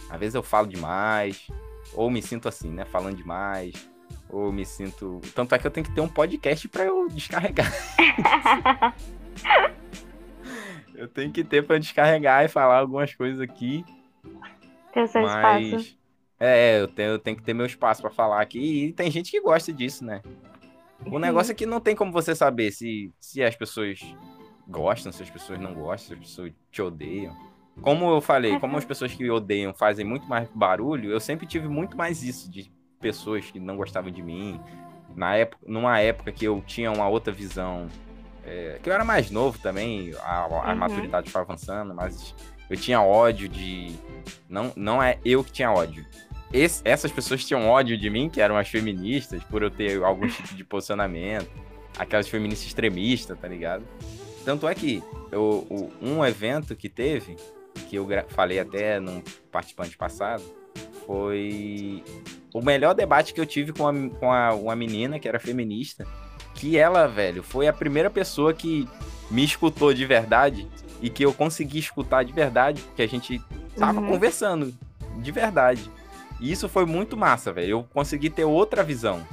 Às vezes eu falo demais, ou me sinto assim, né, falando demais, ou me sinto. Tanto é que eu tenho que ter um podcast para eu descarregar. eu tenho que ter para descarregar e falar algumas coisas aqui. Tem seu Mas... espaço. É, eu tenho, eu tenho que ter meu espaço para falar aqui. E tem gente que gosta disso, né? O negócio é que não tem como você saber se, se as pessoas gostam, se as pessoas não gostam, se as pessoas te odeiam. Como eu falei, como as pessoas que me odeiam fazem muito mais barulho, eu sempre tive muito mais isso de pessoas que não gostavam de mim. Na época, numa época que eu tinha uma outra visão, é, que eu era mais novo também, a, a uhum. maturidade foi avançando, mas eu tinha ódio de. Não, não é eu que tinha ódio. Esse, essas pessoas tinham ódio de mim, que eram as feministas, por eu ter algum tipo de posicionamento. Aquelas feministas extremistas, tá ligado? Tanto é que eu, um evento que teve, que eu falei até num participante passado, foi o melhor debate que eu tive com, a, com a, uma menina que era feminista. Que ela, velho, foi a primeira pessoa que me escutou de verdade e que eu consegui escutar de verdade, porque a gente tava uhum. conversando de verdade. E isso foi muito massa, velho. Eu consegui ter outra visão.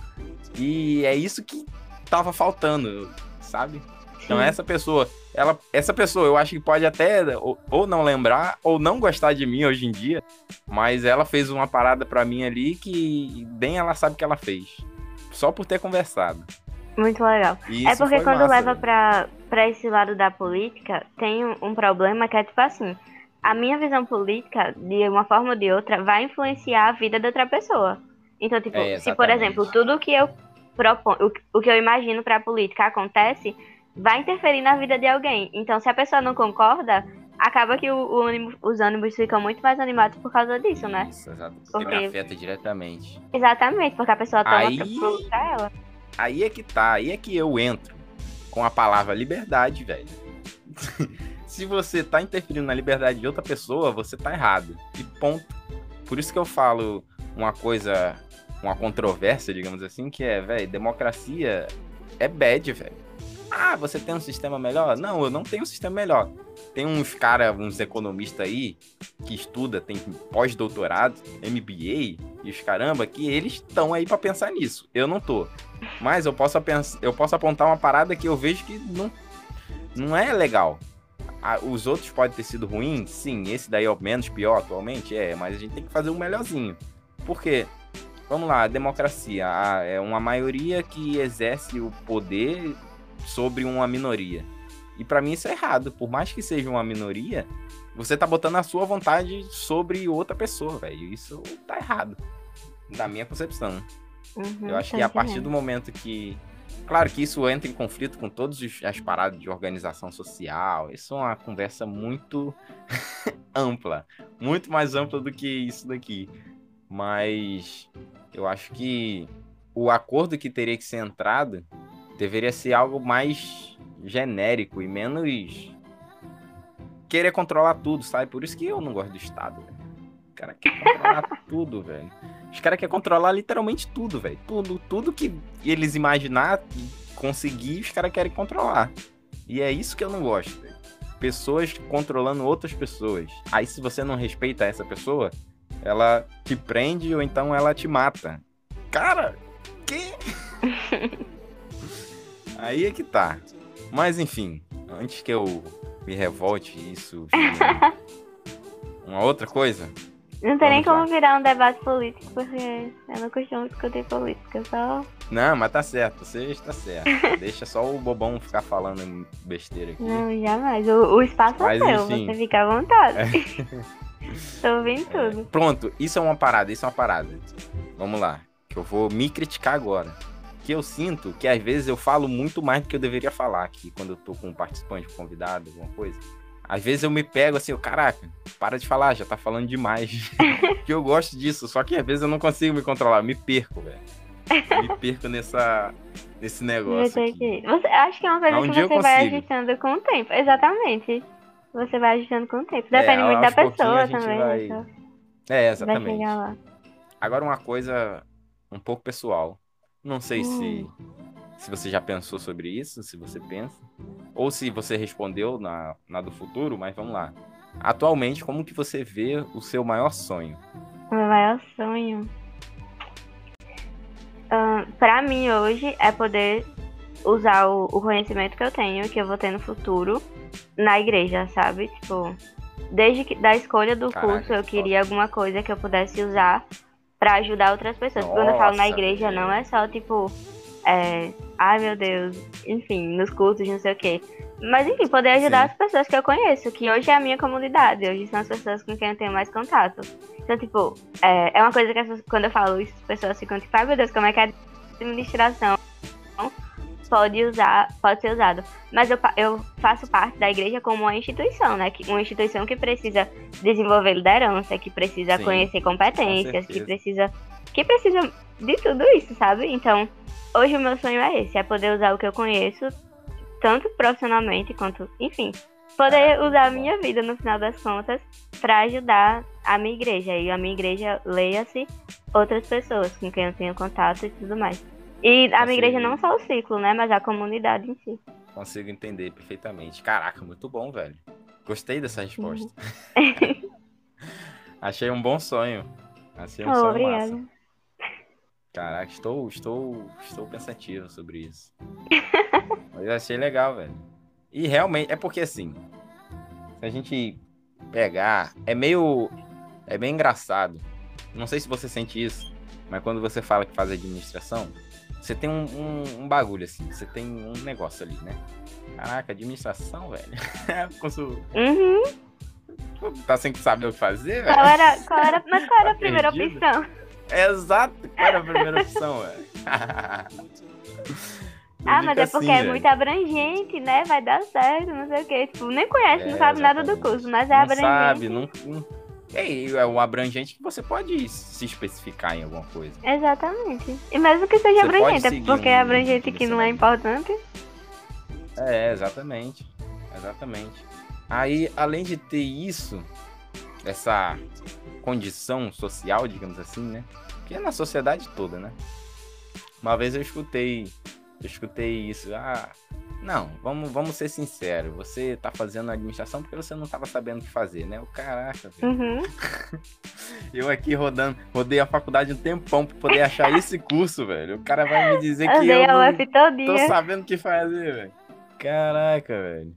E é isso que tava faltando, sabe? Então essa pessoa, ela, essa pessoa, eu acho que pode até ou, ou, não lembrar ou não gostar de mim hoje em dia, mas ela fez uma parada para mim ali que bem ela sabe que ela fez, só por ter conversado. Muito legal. é porque quando massa, leva pra, pra esse lado da política, tem um, um problema que é tipo assim, a minha visão política, de uma forma ou de outra, vai influenciar a vida da outra pessoa. Então, tipo, é, se por exemplo, tudo que eu proponho, o, o que eu imagino pra política acontece, vai interferir na vida de alguém. Então, se a pessoa não concorda, acaba que o, o os ânimos ficam muito mais animados por causa disso, né? Isso, exato. Porque... me afeta diretamente. Exatamente, porque a pessoa toma aí... pra ela. Aí é que tá, aí é que eu entro com a palavra liberdade, velho. se você tá interferindo na liberdade de outra pessoa, você tá errado. E ponto. Por isso que eu falo uma coisa, uma controvérsia, digamos assim, que é, velho, democracia é bad, velho. Ah, você tem um sistema melhor? Não, eu não tenho um sistema melhor. Tem uns cara, uns economistas aí que estuda, tem pós-doutorado, MBA e os caramba, que eles estão aí para pensar nisso. Eu não tô. Mas eu posso, eu posso apontar uma parada que eu vejo que não, não é legal. os outros podem ter sido ruins, sim. Esse daí é o menos pior atualmente, é. Mas a gente tem que fazer um melhorzinho. Por quê? Vamos lá, democracia. é uma maioria que exerce o poder sobre uma minoria. E para mim isso é errado. Por mais que seja uma minoria, você tá botando a sua vontade sobre outra pessoa, velho. Isso tá errado. Da minha concepção. Uhum, eu acho que a partir do momento que. Claro que isso entra em conflito com todas as paradas de organização social. Isso é uma conversa muito ampla. Muito mais ampla do que isso daqui. Mas eu acho que o acordo que teria que ser entrado deveria ser algo mais genérico e menos querer controlar tudo, sabe? Por isso que eu não gosto do Estado, velho. O cara quer controlar tudo, velho. Os caras querem controlar literalmente tudo, velho. Tudo, tudo que eles imaginar conseguir, os caras querem controlar. E é isso que eu não gosto, velho. Pessoas controlando outras pessoas. Aí se você não respeita essa pessoa, ela te prende ou então ela te mata. Cara, que? Aí é que tá. Mas enfim, antes que eu me revolte isso uma outra coisa. Não tem nem como lá. virar um debate político, porque eu não costumo discutir política, só. Não, mas tá certo, você está certo. Deixa só o bobão ficar falando besteira aqui. Não, jamais. O, o espaço é mas, é seu, enfim... você fica à vontade. É. Tô ouvindo é. tudo. Pronto, isso é uma parada, isso é uma parada. Vamos lá, que eu vou me criticar agora que eu sinto que às vezes eu falo muito mais do que eu deveria falar aqui quando eu tô com um participante, um convidado, alguma coisa. Às vezes eu me pego assim, eu, caraca, para de falar, já tá falando demais. que eu gosto disso, só que às vezes eu não consigo me controlar, me perco, velho. Me perco nessa, nesse negócio. Você, acho que é uma coisa que você vai ajustando com o tempo. Exatamente. você vai ajustando com o tempo. Depende é, muito da pessoa também. Vai... Né? É, exatamente. Agora uma coisa um pouco pessoal. Não sei hum. se, se você já pensou sobre isso, se você pensa. Ou se você respondeu na, na do futuro, mas vamos lá. Atualmente, como que você vê o seu maior sonho? O meu maior sonho? Uh, para mim hoje é poder usar o, o, conhecimento que eu tenho, que eu vou ter no futuro, na igreja, sabe? Tipo, desde que, da escolha do Caraca, curso eu queria alguma coisa que eu pudesse usar para ajudar outras pessoas. Nossa, Quando eu falo na igreja, não é só tipo, é, ai meu Deus, enfim, nos cursos, não sei o quê. Mas enfim, poder ajudar Sim. as pessoas que eu conheço, que hoje é a minha comunidade, hoje são as pessoas com quem eu tenho mais contato. Então, tipo, é, é uma coisa que quando eu falo isso, as pessoas ficam tipo, ai meu Deus, como é que a administração pode usar, pode ser usado. Mas eu, eu faço parte da igreja como uma instituição, né? Uma instituição que precisa desenvolver liderança, que precisa Sim, conhecer competências, que precisa. Que precisa de tudo isso, sabe? Então, hoje o meu sonho é esse, é poder usar o que eu conheço, tanto profissionalmente quanto, enfim, poder é, usar a minha vida no final das contas para ajudar a minha igreja. E a minha igreja leia-se outras pessoas com quem eu tenho contato e tudo mais. E a minha igreja não só o ciclo, né? Mas a comunidade em si. Consigo entender perfeitamente. Caraca, muito bom, velho. Gostei dessa resposta. Uhum. Achei um bom sonho. Achei um oh, sonho obrigada. massa. Caraca, estou, estou, estou pensativo sobre isso. Mas achei legal, velho. E realmente, é porque assim, se a gente pegar, é meio, é bem engraçado. Não sei se você sente isso, mas quando você fala que faz administração, você tem um, um, um, bagulho assim, você tem um negócio ali, né? Caraca, administração, velho. uhum. Tá sem saber o que fazer, velho? Qual era, qual era, mas qual era a primeira opção? Exato, qual era a primeira opção, velho? ah, mas é porque assim, é muito abrangente, né? Vai dar certo, não sei o quê. Tipo, nem conhece, é, não sabe nada do curso, mas é não abrangente. Sabe, não, não é, é o abrangente que você pode se especificar em alguma coisa. Exatamente. E mesmo que seja você abrangente, é porque um, é abrangente que não é importante. É, exatamente. Exatamente. Aí, além de ter isso, essa condição social, digamos assim, né? Que é na sociedade toda, né? Uma vez eu escutei, eu escutei isso, ah, não, vamos, vamos ser sinceros. Você tá fazendo administração porque você não tava sabendo o que fazer, né? O caraca, uhum. Eu aqui rodando, rodei a faculdade um tempão pra poder achar esse curso, velho. O cara vai me dizer que eu não tô sabendo o que fazer, velho. Caraca, velho.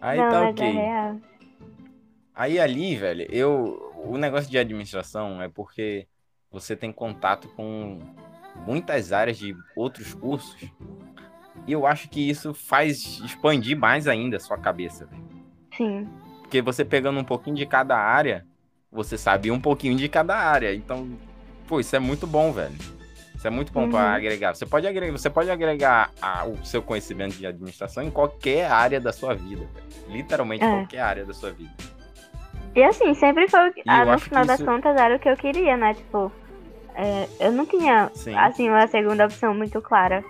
Aí não, tá ok. É Aí ali, velho, eu. O negócio de administração é porque você tem contato com muitas áreas de outros cursos e eu acho que isso faz expandir mais ainda a sua cabeça. Sim. Porque você pegando um pouquinho de cada área, você sabe um pouquinho de cada área. Então, pô, isso é muito bom, velho. Isso é muito bom uhum. para agregar. Você pode agregar, você pode agregar a, o seu conhecimento de administração em qualquer área da sua vida. Velho. Literalmente é. qualquer área da sua vida. E assim, sempre foi. Ah, no final das isso... contas era o que eu queria, né? Tipo, é, eu não tinha, Sim. assim, uma segunda opção muito clara.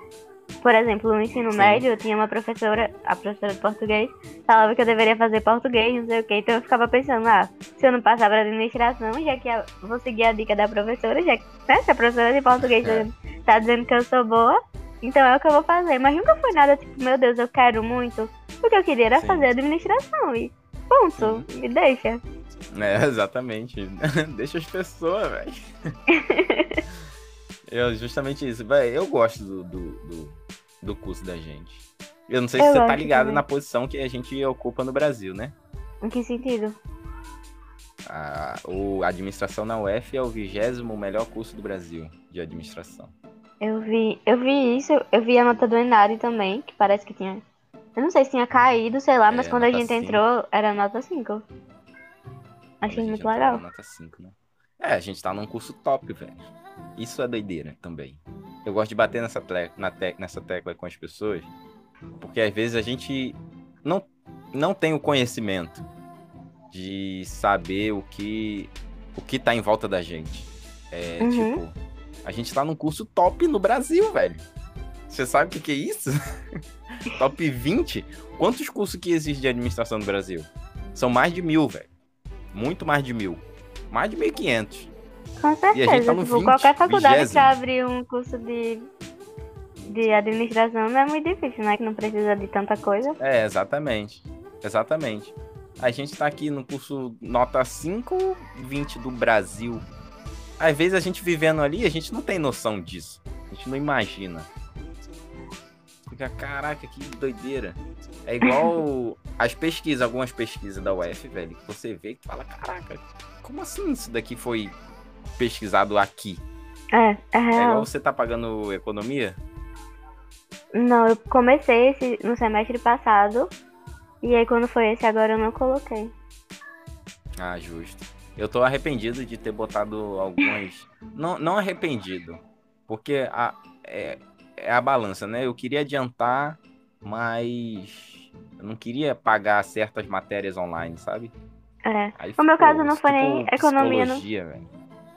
Por exemplo, no ensino Sim. médio, eu tinha uma professora, a professora de português, falava que eu deveria fazer português, não sei o que, então eu ficava pensando, ah, se eu não passar para administração, já que eu vou seguir a dica da professora, já que né, se a professora de português é. tá dizendo que eu sou boa, então é o que eu vou fazer. Mas nunca foi nada tipo, meu Deus, eu quero muito. O que eu queria era Sim. fazer administração e ponto, Sim. me deixa. É, exatamente. deixa as pessoas, velho. É justamente isso. Véi, eu gosto do, do, do, do, curso da gente. Eu não sei eu se você tá ligado na posição que a gente ocupa no Brasil, né? Em que sentido? A, o administração na UF é o vigésimo melhor curso do Brasil de administração. Eu vi, eu vi isso, eu vi a nota do Enari também, que parece que tinha. Eu não sei se tinha caído, sei lá, mas é, quando a gente 5. entrou era nota 5. Achei muito legal. Nota 5, né? É, a gente tá num curso top, velho. Isso é doideira também. Eu gosto de bater nessa, na te nessa tecla com as pessoas, porque às vezes a gente não, não tem o conhecimento de saber o que o que tá em volta da gente. É, uhum. tipo, a gente tá num curso top no Brasil, velho. Você sabe o que, que é isso? top 20? Quantos cursos que existem de administração no Brasil? São mais de mil, velho. Muito mais de mil. Mais de 1.500. Com certeza. Tá tipo, 20, qualquer faculdade vigésimo. pra abrir um curso de, de administração não é muito difícil, né? Que não precisa de tanta coisa. É, exatamente. Exatamente. A gente tá aqui no curso nota 5, 20 do Brasil. Às vezes a gente vivendo ali, a gente não tem noção disso. A gente não imagina. Fica, caraca, que doideira. É igual as pesquisas, algumas pesquisas da UF, velho, que você vê que fala, caraca, como assim isso daqui foi pesquisado aqui? É, é É real. igual você tá pagando economia? Não, eu comecei esse no semestre passado. E aí quando foi esse agora eu não coloquei. Ah, justo. Eu tô arrependido de ter botado algumas. não, não arrependido. Porque a, é, é a balança, né? Eu queria adiantar, mas eu não queria pagar certas matérias online, sabe? É. Aí No meu caso, não foi nem tipo, economia, não-.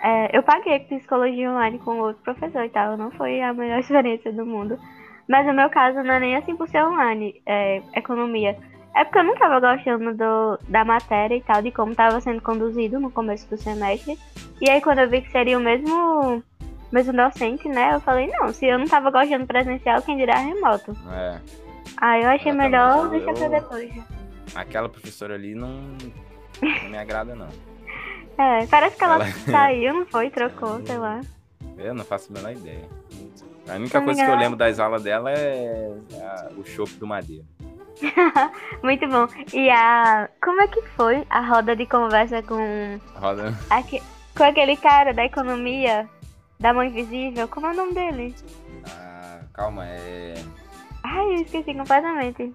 É, eu paguei psicologia online com outro professor e tal. Não foi a melhor experiência do mundo. Mas no meu caso não é nem assim por ser online, é economia. É porque eu não tava gostando do, da matéria e tal, de como tava sendo conduzido no começo do semestre. E aí quando eu vi que seria o mesmo, mesmo docente, né? Eu falei, não, se eu não tava gostando presencial, quem dirá remoto. É. Aí eu achei melhor eu- deixar pra eu- depois. Aquela professora ali não, não me agrada, não. É, parece que ela, Ela- saiu, não foi, trocou, sei lá. Eu não faço a menor ideia. A única não me coisa que eu lembro das aulas dela é a- o chope do madeira. Muito bom. E a. Como é que foi a roda de conversa com, Roda. aque- com aquele cara da economia da mão invisível? Como é o nome dele? Ah, calma, é. Ai, eu esqueci completamente.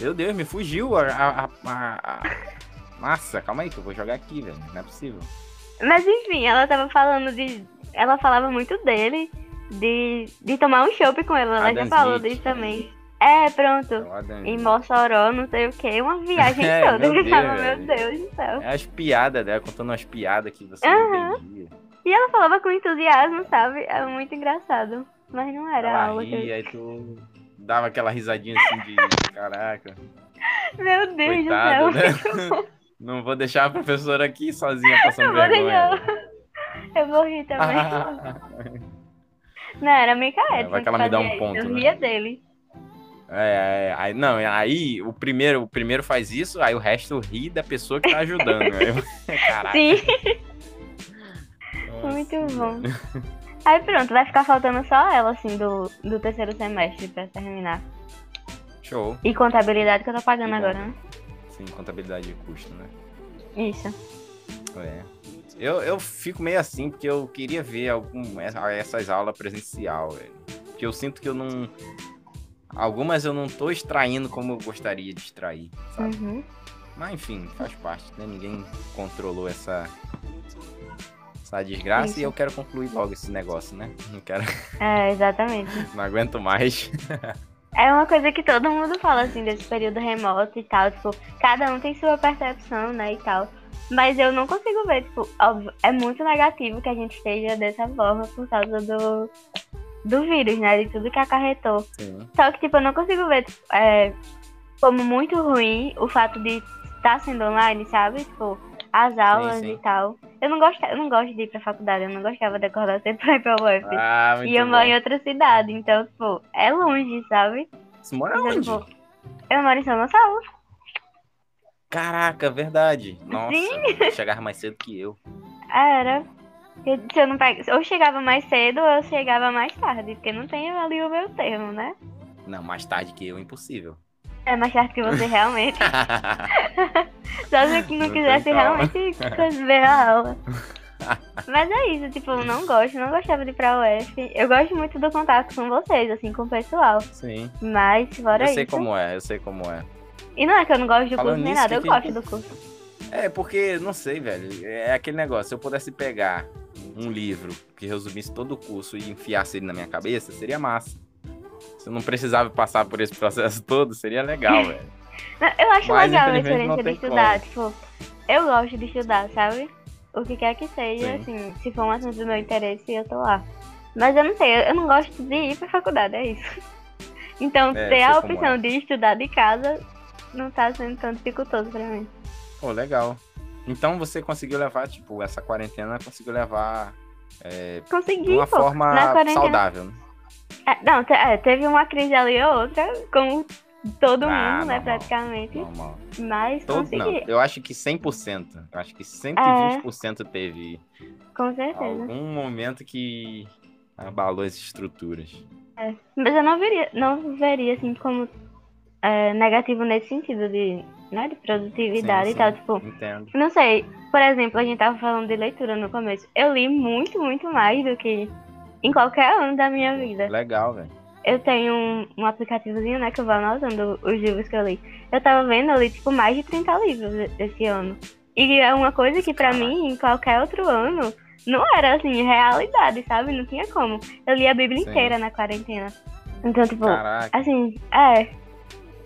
Meu Deus, me fugiu a. a, a- a- a- Nossa, calma aí que eu vou jogar aqui, velho. Não é possível. Mas enfim, ela tava falando de. Ela falava muito dele, de, de tomar um chopp com ele. Ela já Adam falou Smith. disso também. É, pronto. É Adam Em. Mossoró, não sei o que, uma viagem É, toda. meu tava, Deus, meu velho. Deus do céu. É as piadas dela, contando umas piadas que você Aham. não entendia. E ela falava com entusiasmo, sabe? É muito engraçado. Mas não era Ela algo que. ria, aí tu dava aquela risadinha assim de caraca, Meu Deus coitado, do céu. né? Não vou deixar a professora aqui sozinha passando vergonha. deixar. Eu vou rir também. Não, era Micael. É, vai que ela me dá um ponto, Eu né? ria dele. É, é, aí, não, aí o primeiro, o primeiro faz isso, aí o resto ri da pessoa que tá ajudando. Eu- Caraca. Sim, nossa, muito bom. Aí pronto, vai ficar faltando só ela, assim, do, do terceiro semestre pra terminar. Show. E contabilidade que eu tô pagando agora, né? Sim, contabilidade de custo, né? Isso. É. Eu, eu fico meio assim, porque eu queria ver algum, essas aulas presencial, velho. Porque eu sinto que eu não. Algumas eu não tô extraindo como eu gostaria de extrair, sabe? Uhum. Mas enfim, faz parte, né? Ninguém controlou essa. Essa desgraça Isso. e eu quero concluir logo esse negócio, né? Não quero. É, exatamente. Não aguento mais. É uma coisa que todo mundo fala, assim, desse período remoto e tal. Tipo, cada um tem sua percepção, né, e tal. Mas eu não consigo ver, tipo, óbvio, é muito negativo que a gente esteja dessa forma por causa do, do vírus, né, de tudo que acarretou. Sim. Só que, tipo, eu não consigo ver tipo, é, como muito ruim o fato de estar sendo online, sabe? Tipo, as aulas sim. e tal. Eu não, gosto, eu não gosto de ir pra faculdade, eu não gostava de acordar sempre pra ir pra UF. Ah, e eu bom. moro em outra cidade, então, tipo, é longe, sabe? Você mora Então, onde? tipo, eu moro em São Gonçalo. Caraca, verdade. Nossa, Sim. chegava mais cedo que eu. Era. Se eu não pego, ou chegava mais cedo ou eu chegava mais tarde, porque não tem ali o meu termo, né? Não, mais tarde que eu, impossível. É mais tarde que você realmente. Só se eu não quisesse realmente ver a aula. Mas é isso, tipo, eu não gosto, não gostava de ir pra UF. Eu gosto muito do contato com vocês, assim, com o pessoal. Sim. Mas, fora eu isso. sei como é, eu sei como é. E não é que eu não gosto do Falando curso nem nada, eu que gosto do curso. É, porque, não sei, velho. É aquele negócio. Se eu pudesse pegar um livro que resumisse todo o curso e enfiasse ele na minha cabeça, seria massa. Se não precisava passar por esse processo todo, seria legal, velho. Eu acho Mas, legal a experiência de estudar, tipo, eu gosto de estudar, sabe? O que quer que seja, Sim. assim, se for um assunto do meu interesse, eu tô lá. Mas eu não sei, eu não gosto de ir pra faculdade, é isso. Então, É, ter a como opção é. de estudar de casa não tá sendo tão dificultoso pra mim. Pô, legal. Então você conseguiu levar, tipo, essa quarentena conseguiu levar é, Consegui, de uma pô. forma saudável, né? É, não, é, teve uma crise ali ou outra, como todo Ah, mundo, né, normal. praticamente. Normal. Mas Todo, não, consegui, eu acho que 100%. Eu acho que 120% teve com certeza. algum momento que abalou as estruturas. Mas eu não veria, não veria assim como é, negativo nesse sentido de, né, de produtividade Sim, e tal. sim. Tipo, Entendo. não sei, por exemplo, a gente tava falando de leitura no começo. Eu li muito, muito mais do que em qualquer ano da minha vida. Legal, velho. Eu tenho um, um aplicativozinho, né, que eu vou anotando os livros que eu li. Eu tava vendo, eu li, tipo, mais de 30 livros esse ano. E é uma coisa que pra Caraca. mim, em qualquer outro ano, não era, assim, realidade, sabe? Não tinha como. Eu li a Bíblia Sim. inteira na quarentena. Então, tipo, Caraca, assim, é,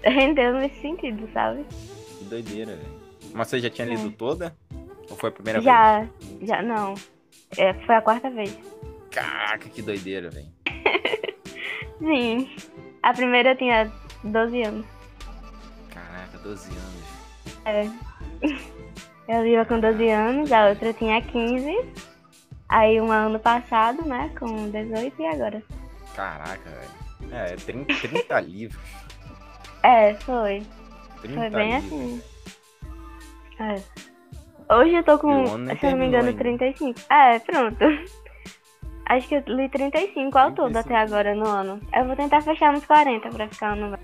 rendeu nesse sentido, sabe? que doideira, velho. Mas você já tinha É. lido toda? Ou foi a primeira vez? Já, já, não. É, foi a quarta vez. Caraca, que doideira, velho. Sim. A primeira eu tinha 12 anos. Caraca, 12 anos. É. Eu li com 12 anos, a outra tinha 15. Aí um ano passado, né? Com 18 e agora. Caraca, velho. É, é 30, 30 livros. É, foi. 30 Foi bem livros. assim. É. Hoje eu tô com, se não me engano, ainda. 35. É, pronto. Acho que eu li 35 ao todo 35. até agora no ano. Eu vou tentar fechar nos 40 pra ficar um número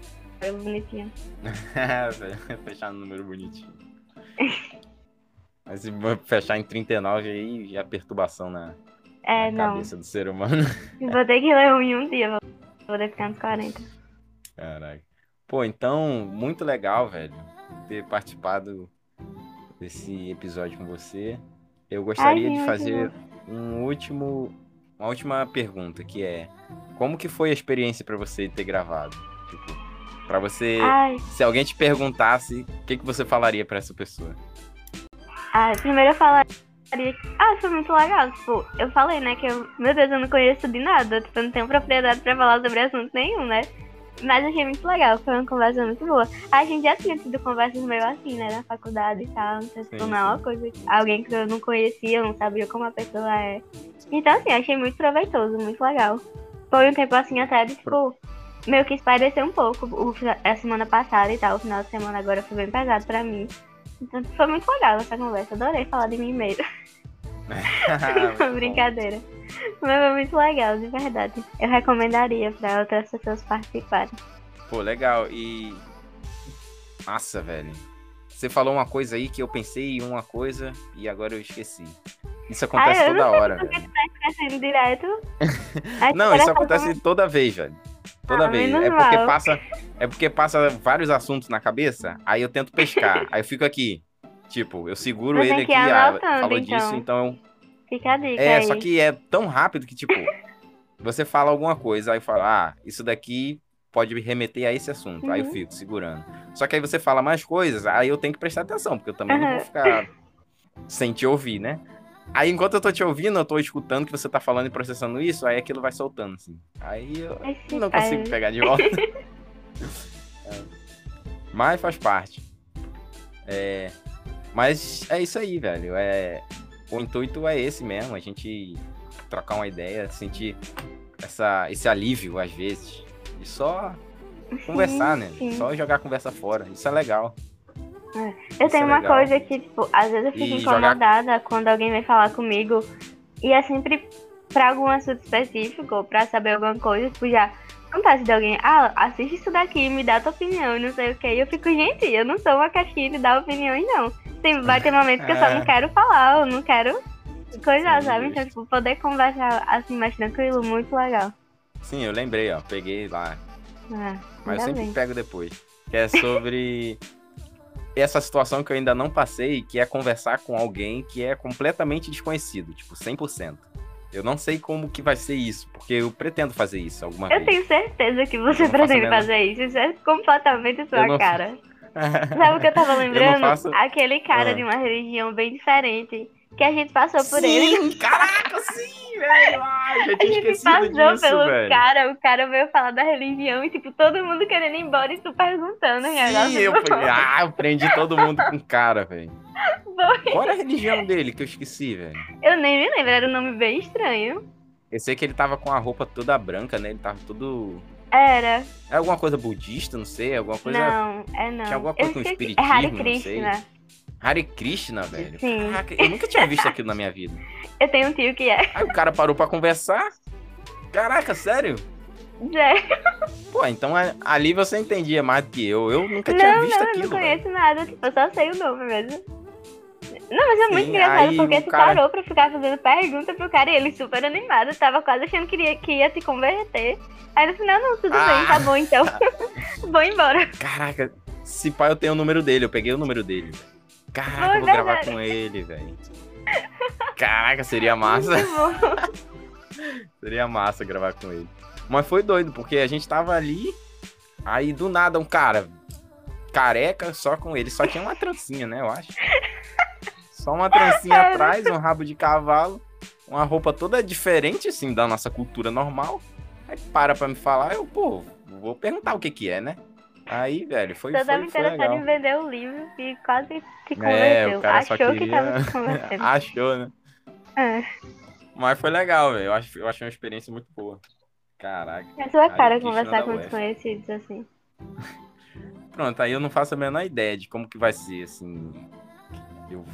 bonitinho. Fechar no número bonitinho. Mas se fechar em 39 aí, já é perturbação na, É, na cabeça do ser humano. Vou ter que ler um em um dia. Vou vou ter que ficar nos 40. Caraca. Pô, então, muito legal, velho, ter participado desse episódio com você. Eu gostaria Ai, de fazer um último, uma última pergunta, que é como que foi a experiência pra você ter gravado? Tipo, para você, Ai, se alguém te perguntasse, o que que você falaria pra essa pessoa? ai, primeiro eu falaria. que- Ah, foi muito legal. Tipo, eu falei, né, que eu. Meu Deus, eu não conheço de nada. Tipo, eu não tenho propriedade pra falar sobre assunto nenhum, né? Mas achei muito legal, foi uma conversa muito boa. A gente já tinha tido conversas meio assim, né, na faculdade e tal. Então, tipo, Sim, não é uma coisa. Alguém que eu não conhecia, eu não sabia como a pessoa é. Então, assim, achei muito proveitoso, muito legal. Foi um tempo assim até de, tipo, meio que espairecer um pouco o, a semana passada e tal. O final de semana agora foi bem pesado pra mim. Então, foi muito legal essa conversa. Adorei falar de mim mesmo. Brincadeira. Mas foi muito legal, de verdade. Eu recomendaria pra outras pessoas participarem. Pô, legal. E. Nossa, velho. Você falou uma coisa aí que eu pensei em uma coisa e agora eu esqueci. Isso acontece Ah, eu toda hora, velho. Esquecendo direto. Não, isso acontece toda vez, velho. Toda Ah, vez. É porque mal. passa, é porque passa vários assuntos na cabeça, aí eu tento pescar. aí eu fico aqui. Tipo, eu seguro Você ele aqui, ah, falou então. disso, então. Fica a dica É, aí. só que é tão rápido que, tipo, você fala alguma coisa, aí fala, ah, isso daqui pode me remeter a esse assunto. Aí eu Uhum. fico segurando. Só que aí você fala mais coisas, aí eu tenho que prestar atenção, porque eu também não Aham. vou ficar sem te ouvir, né? Aí enquanto eu tô te ouvindo, eu tô escutando que você tá falando e processando isso, aí aquilo vai soltando, assim. Aí eu Ai, se não faz. consigo pegar de volta. É. Mas faz parte. É, Mas é isso aí, velho. É... O intuito é esse mesmo, a gente trocar uma ideia, sentir essa... esse alívio às vezes. E só conversar, né? sim. Só jogar a conversa fora. Isso é legal. Eu Isso tenho é uma legal. coisa que, tipo, às vezes eu fico E jogar- incomodada quando alguém vem falar comigo. E é sempre pra algum assunto específico, pra saber alguma coisa, tipo, já acontece de alguém, ah, assiste isso daqui, me dá tua opinião, e não sei o que. E eu fico, gente, eu não sou uma caixinha de dar opiniões, não. Tem, vai ter momentos que eu só É. não quero falar, eu não quero coisar, Sim, sabe? Então, tipo, poder conversar assim mais tranquilo, muito legal. Sim, eu lembrei, ó. Peguei lá É, Mas eu sempre bem. pego depois. Que é sobre essa situação que eu ainda não passei, que é conversar com alguém que é completamente desconhecido, tipo, 100%. Eu não sei como que vai ser isso, porque eu pretendo fazer isso alguma Eu vez. tenho certeza que você Eu pretende a fazer isso. Isso é completamente sua Eu não- cara. Sabe o que eu tava lembrando? faço- Aquele cara Ah. de uma religião bem diferente. que a gente passou por sim, ele. Caraca, sim, velho. Ai, já A tinha gente esquecido passou disso, pelo velho. cara, o cara veio falar da religião e, tipo, todo mundo querendo ir embora e tu perguntando. agora Sim, eu falei, ah, eu prendi todo mundo com o cara, velho. Foi. Qual era a religião dele que eu esqueci, velho? Eu nem me lembro, era um nome bem estranho. Eu sei que ele tava com a roupa toda branca, né? Ele tava todo. Era. É alguma coisa budista, não sei, alguma coisa. Não, é não. Tinha alguma coisa Eu com esqueci. É Hare espiritismo, não sei. Krishna. Hare Krishna, velho. Sim. Caraca, eu nunca tinha visto aquilo na minha vida. Eu tenho um tio que é. Aí o cara parou pra conversar. Caraca, sério? Zé. Pô, então ali você entendia mais do que eu. Eu nunca tinha Não, visto não, eu aquilo. não velho. conheço nada. Tipo, eu só sei o nome mesmo. Não, mas é muito Sim, engraçado porque tu cara- parou pra ficar fazendo pergunta pro cara e ele super animado, tava quase achando que ia, que ia te converter. Aí no final, não, tudo Ah. bem, tá bom então. Vou embora. Caraca, se pá, eu tenho o número dele. Eu peguei o número dele. Caraca, eu vou gravar verdade. com ele, velho. Caraca, seria massa. Seria massa gravar com ele. Mas foi doido, porque a gente tava ali, aí do nada um cara careca só com ele. Só tinha uma trancinha, né, eu acho. Só uma trancinha Era. atrás, um rabo de cavalo, uma roupa toda diferente, assim, da nossa cultura normal. Aí para pra me falar, eu, pô, vou perguntar o que que é, né? Aí, velho, foi, Você foi, tava interessado em vender o livro e quase É, convenceu. o cara só Achou que queria... tava te convencendo. Achou, né? É. Mas foi legal, velho. Eu, acho, eu achei uma experiência muito boa. Caraca. É sua cara conversar com da desconhecidos assim. Pronto, aí eu não faço a menor ideia de como que vai ser, assim. Eu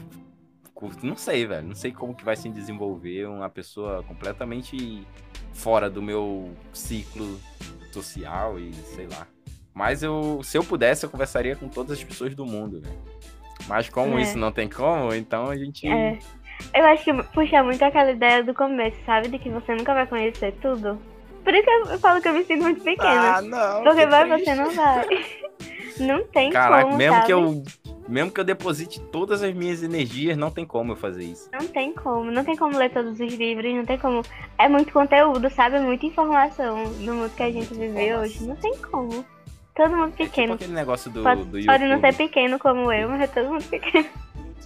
curto, não sei, velho. Não sei como que vai se desenvolver uma pessoa completamente fora do meu ciclo social e sei lá. Mas eu, se eu pudesse, eu conversaria com todas as pessoas do mundo, velho. Mas como É. isso não tem como, então a gente. É. Eu acho que puxa muito aquela ideia do começo, sabe? De que você nunca vai conhecer tudo. Por isso que eu falo que eu me sinto muito pequena. Ah, não. porque que vai, triste. você não vai. Não tem Caraca, como, mesmo sabe? que eu. Mesmo que eu deposite todas as minhas energias, não tem como eu fazer isso. Não tem como. Não tem como ler todos os livros, não tem como. É muito conteúdo, sabe? É muita informação no mundo que a gente vive hoje. Não tem como. Todo mundo É tipo pequeno. aquele negócio do, pode, do pode não ser pequeno como eu, mas é todo mundo pequeno.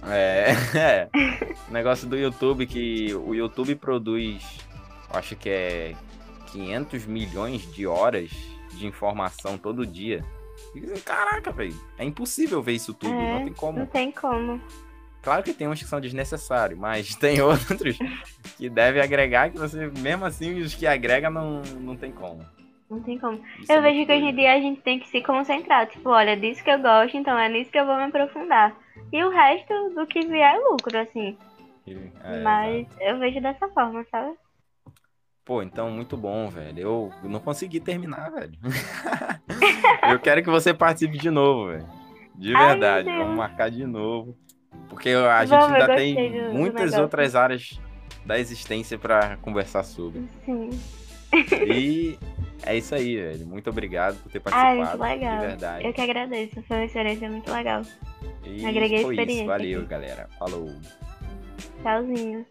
É, é. O negócio do YouTube que o YouTube produz, acho que é 500 milhões de horas de informação todo dia. Caraca, velho, é impossível ver isso tudo, É, não tem Não como. tem como. Claro que tem uns que são desnecessários, mas tem outros que devem agregar que você, mesmo assim, os que agrega não, não tem como. Não tem como. Isso é Eu vejo muito que hoje em dia a gente tem que se concentrar. Tipo, olha, disso que eu gosto, então é nisso que eu vou me aprofundar. E o resto do que vier é lucro, assim. É, Mas exato. eu vejo dessa forma, sabe? Pô, então muito bom, velho. Eu não consegui terminar, velho. eu quero que você participe de novo, velho. De Ai, verdade. Deus. Vamos marcar de novo. Porque a gente ainda tem do- do muitas negócio. outras áreas da existência pra conversar sobre. Sim. E é isso aí, velho. Muito obrigado por ter Ai, participado. muito legal. De verdade. Eu que agradeço. Foi uma experiência muito legal. E agreguei foi isso. experiência Valeu, aqui. galera. Falou. Tchauzinho.